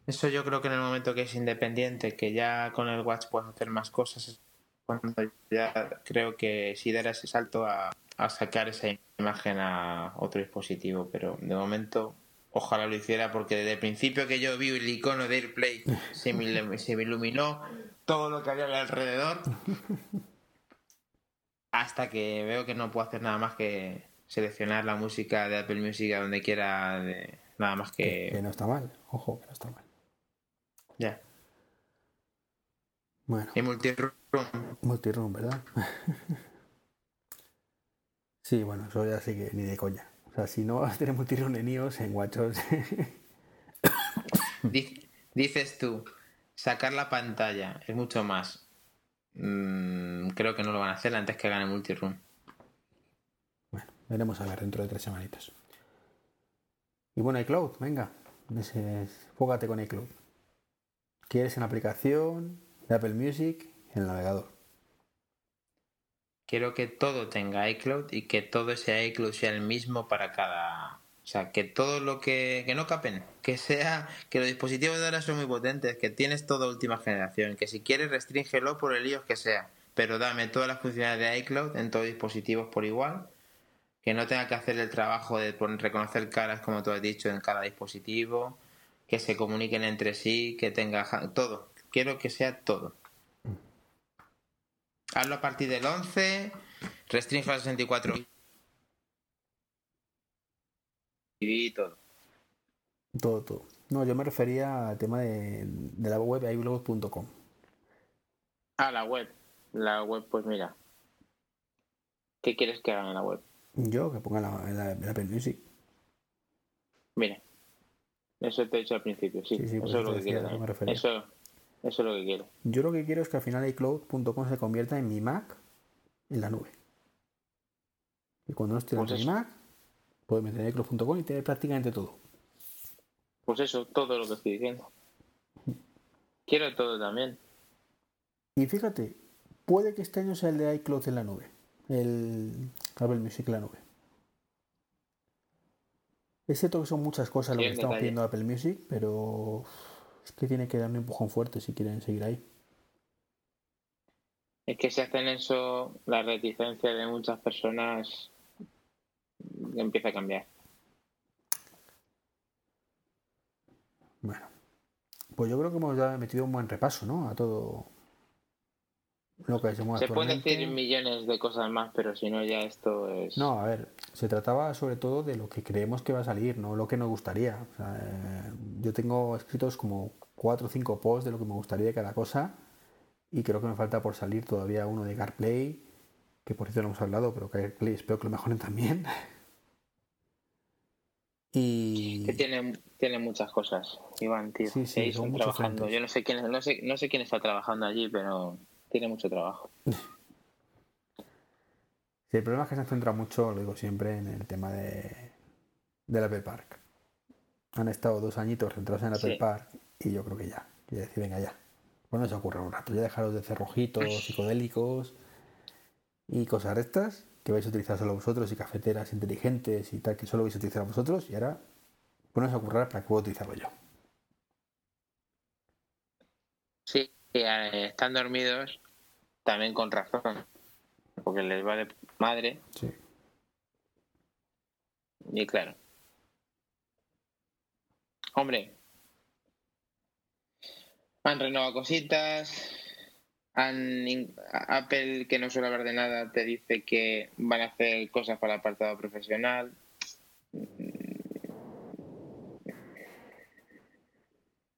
Eso yo creo que en el momento que es independiente, que ya con el Watch puedes hacer más cosas, cuando ya creo que si dará ese salto a, a sacar esa imagen a otro dispositivo, pero de momento ojalá lo hiciera porque desde el principio que yo vi el icono de AirPlay se me, se me iluminó todo lo que había alrededor hasta que veo que no puedo hacer nada más que seleccionar la música de Apple Music a donde quiera, nada más que... Que no está mal, ojo, que no está mal. Ya. Bueno. Y multiroom. Multiroom, ¿verdad? Sí, bueno, eso ya sí que ni de coña. O sea, si no vas a tener multiroom en iOS, en WatchOS. Dices tú, sacar la pantalla es mucho más mm, creo que no lo van a hacer antes que gane Multiroom. Bueno, veremos a ver dentro de tres semanitas. Y bueno, iCloud, venga, fógate con iCloud. ¿Quieres en aplicación de Apple Music en el navegador? Quiero que todo tenga iCloud y que todo ese iCloud sea el mismo para cada. O sea, que todo lo que. que no capen. Que sea. Que los dispositivos de ahora son muy potentes. Que tienes toda última generación. Que si quieres, restríngelo por el iOS que sea. Pero dame todas las funcionalidades de iCloud en todos los dispositivos por igual. Que no tenga que hacer el trabajo de reconocer caras, como tú has dicho, en cada dispositivo. Que se comuniquen entre sí. Que tenga. todo. Quiero que sea todo. Hazlo a partir del 11, restringe a 64 y todo. Todo, todo. No, yo me refería al tema de, la web iblog.com. Ah, la web. La web, pues mira. ¿Qué quieres que hagan en la web? Yo, que ponga la, Apple Music. Mira. Eso te he dicho al principio, sí. eso es lo que quiero. Eso, eso es lo que quiero. Yo lo que quiero es que al final iCloud.com se convierta en mi Mac en la nube. Y cuando no esté en pues mi Mac, puedo meter iCloud.com y tener prácticamente todo. Pues eso, todo lo que estoy diciendo. Quiero todo también. Y fíjate, puede que este año sea el de iCloud en la nube. El Apple Music en la nube. Es cierto que son muchas cosas lo que estamos pidiendo Apple Music, pero es que tiene que dar un empujón fuerte si quieren seguir ahí. Es que si hacen eso, la reticencia de muchas personas empieza a cambiar. Bueno, pues yo creo que hemos ya metido un buen repaso, ¿no? A todo lo que hacemos Se pueden decir millones de cosas más, pero si no ya esto es... No, a ver, se trataba sobre todo de lo que creemos que va a salir, no lo que nos gustaría. Eh, yo tengo escritos como cuatro o cinco posts de lo que me gustaría de cada cosa y creo que me falta por salir todavía uno de CarPlay, que por cierto no hemos hablado, pero CarPlay espero que lo mejoren también. y... Que tiene, tiene muchas cosas, Iván, tío. Sí, sí, son trabajando. Yo no sé, quién, no, sé, no sé quién está trabajando allí, pero tiene mucho trabajo. Sí, el problema es que se centra mucho, lo digo siempre, en el tema de, del Apple Park. Han estado dos añitos centrados en Apple Park y yo creo que ya. Y decir, venga ya. Bueno, se ocurre un rato. Ya dejaros de cerrojitos psicodélicos y cosas estas que vais a utilizar solo vosotros y cafeteras inteligentes y tal que solo vais a utilizar vosotros y ahora pones a ocurrir para que pueda utilizarlo yo. Sí, eh, están dormidos también con razón porque les va de madre. Sí. Y claro. Hombre, han renovado cositas. Han, Apple, que no suele hablar de nada, te dice que van a hacer cosas para el apartado profesional.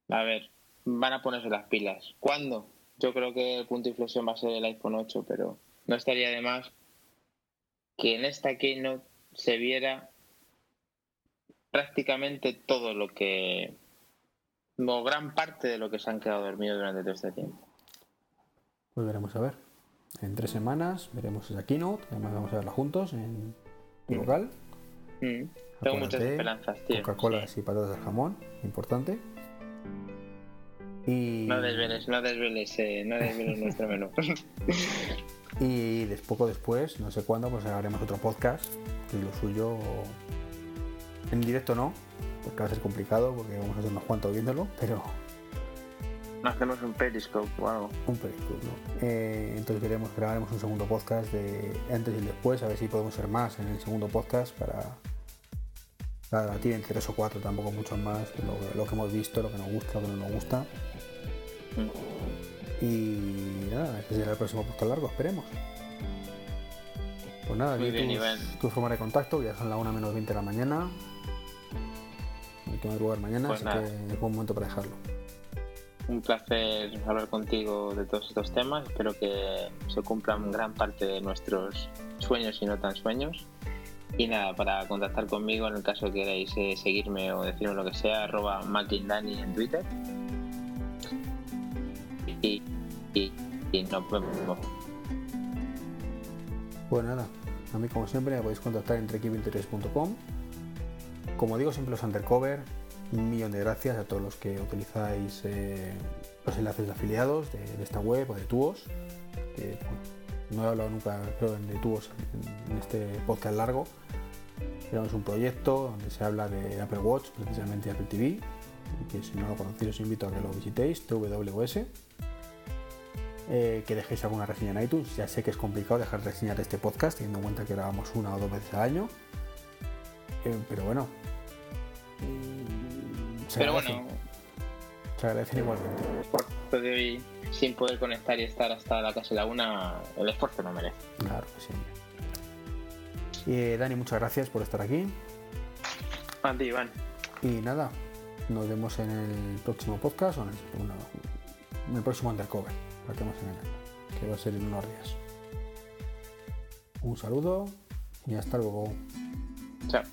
A ver, van a ponerse las pilas. ¿Cuándo? Yo creo que el punto de inflexión va a ser el iPhone 8, pero no estaría de más que en esta keynote se viera prácticamente todo lo que o gran parte de lo que se han quedado dormidos durante todo este tiempo. Pues veremos a ver. En tres semanas veremos esa keynote, además vamos a verla juntos en tu mm. local. Mm. Tengo muchas esperanzas, tío. Coca-Cola y patatas de jamón, importante. Y... No desveles, no desveles, eh, no desveles nuestro menú. y poco después, no sé cuándo, pues haremos otro podcast, que lo suyo en directo no, porque va a ser complicado, porque vamos a hacer unos cuantos viéndolo, pero... Hacemos un periscope o algo. Un periscope, ¿no? Eh, entonces veremos, grabaremos un segundo podcast de antes y después, a ver si podemos ser más en el segundo podcast para... Para debatir tres o cuatro, tampoco muchos más, lo, que hemos visto, lo que nos gusta, lo que no nos gusta. Mm. Y nada, este será el próximo podcast largo, esperemos. Pues nada, Muy bien, tu, forma de contacto, ya son las 1 menos 20 de la mañana hay lugar mañana, pues así que es buen momento para dejarlo. Un placer hablar contigo de todos estos temas. Espero que se cumplan gran parte de nuestros sueños y no tan sueños. Y nada, para contactar conmigo en el caso que queráis eh, seguirme o decirme lo que sea, arroba en Twitter. Y, y no podemos. Pues nada, a mí como siempre me podéis contactar en trek23.com. Como digo siempre los undercover, un millón de gracias a todos los que utilizáis eh, los enlaces de afiliados de, esta web o de Tuos. no he hablado nunca, de Tuos en, este podcast largo. Tenemos un proyecto donde se habla de Apple Watch, precisamente Apple TV. que si no lo conocéis os invito a que lo visitéis, TWS. Eh, que dejéis alguna reseña en iTunes. Ya sé que es complicado dejar reseñar este podcast, teniendo en cuenta que grabamos una o dos veces al año. Eh, pero bueno, pero bueno. Se agradecen igualmente. Por de hoy, sin poder conectar y estar hasta la casa de la una, el esfuerzo no merece. Claro que sí. Y eh, Dani, muchas gracias por estar aquí. A ti, Iván. Y nada, nos vemos en el próximo podcast o en el, próximo Undercover, que va a ser en unos días. Un saludo y hasta luego. Chao.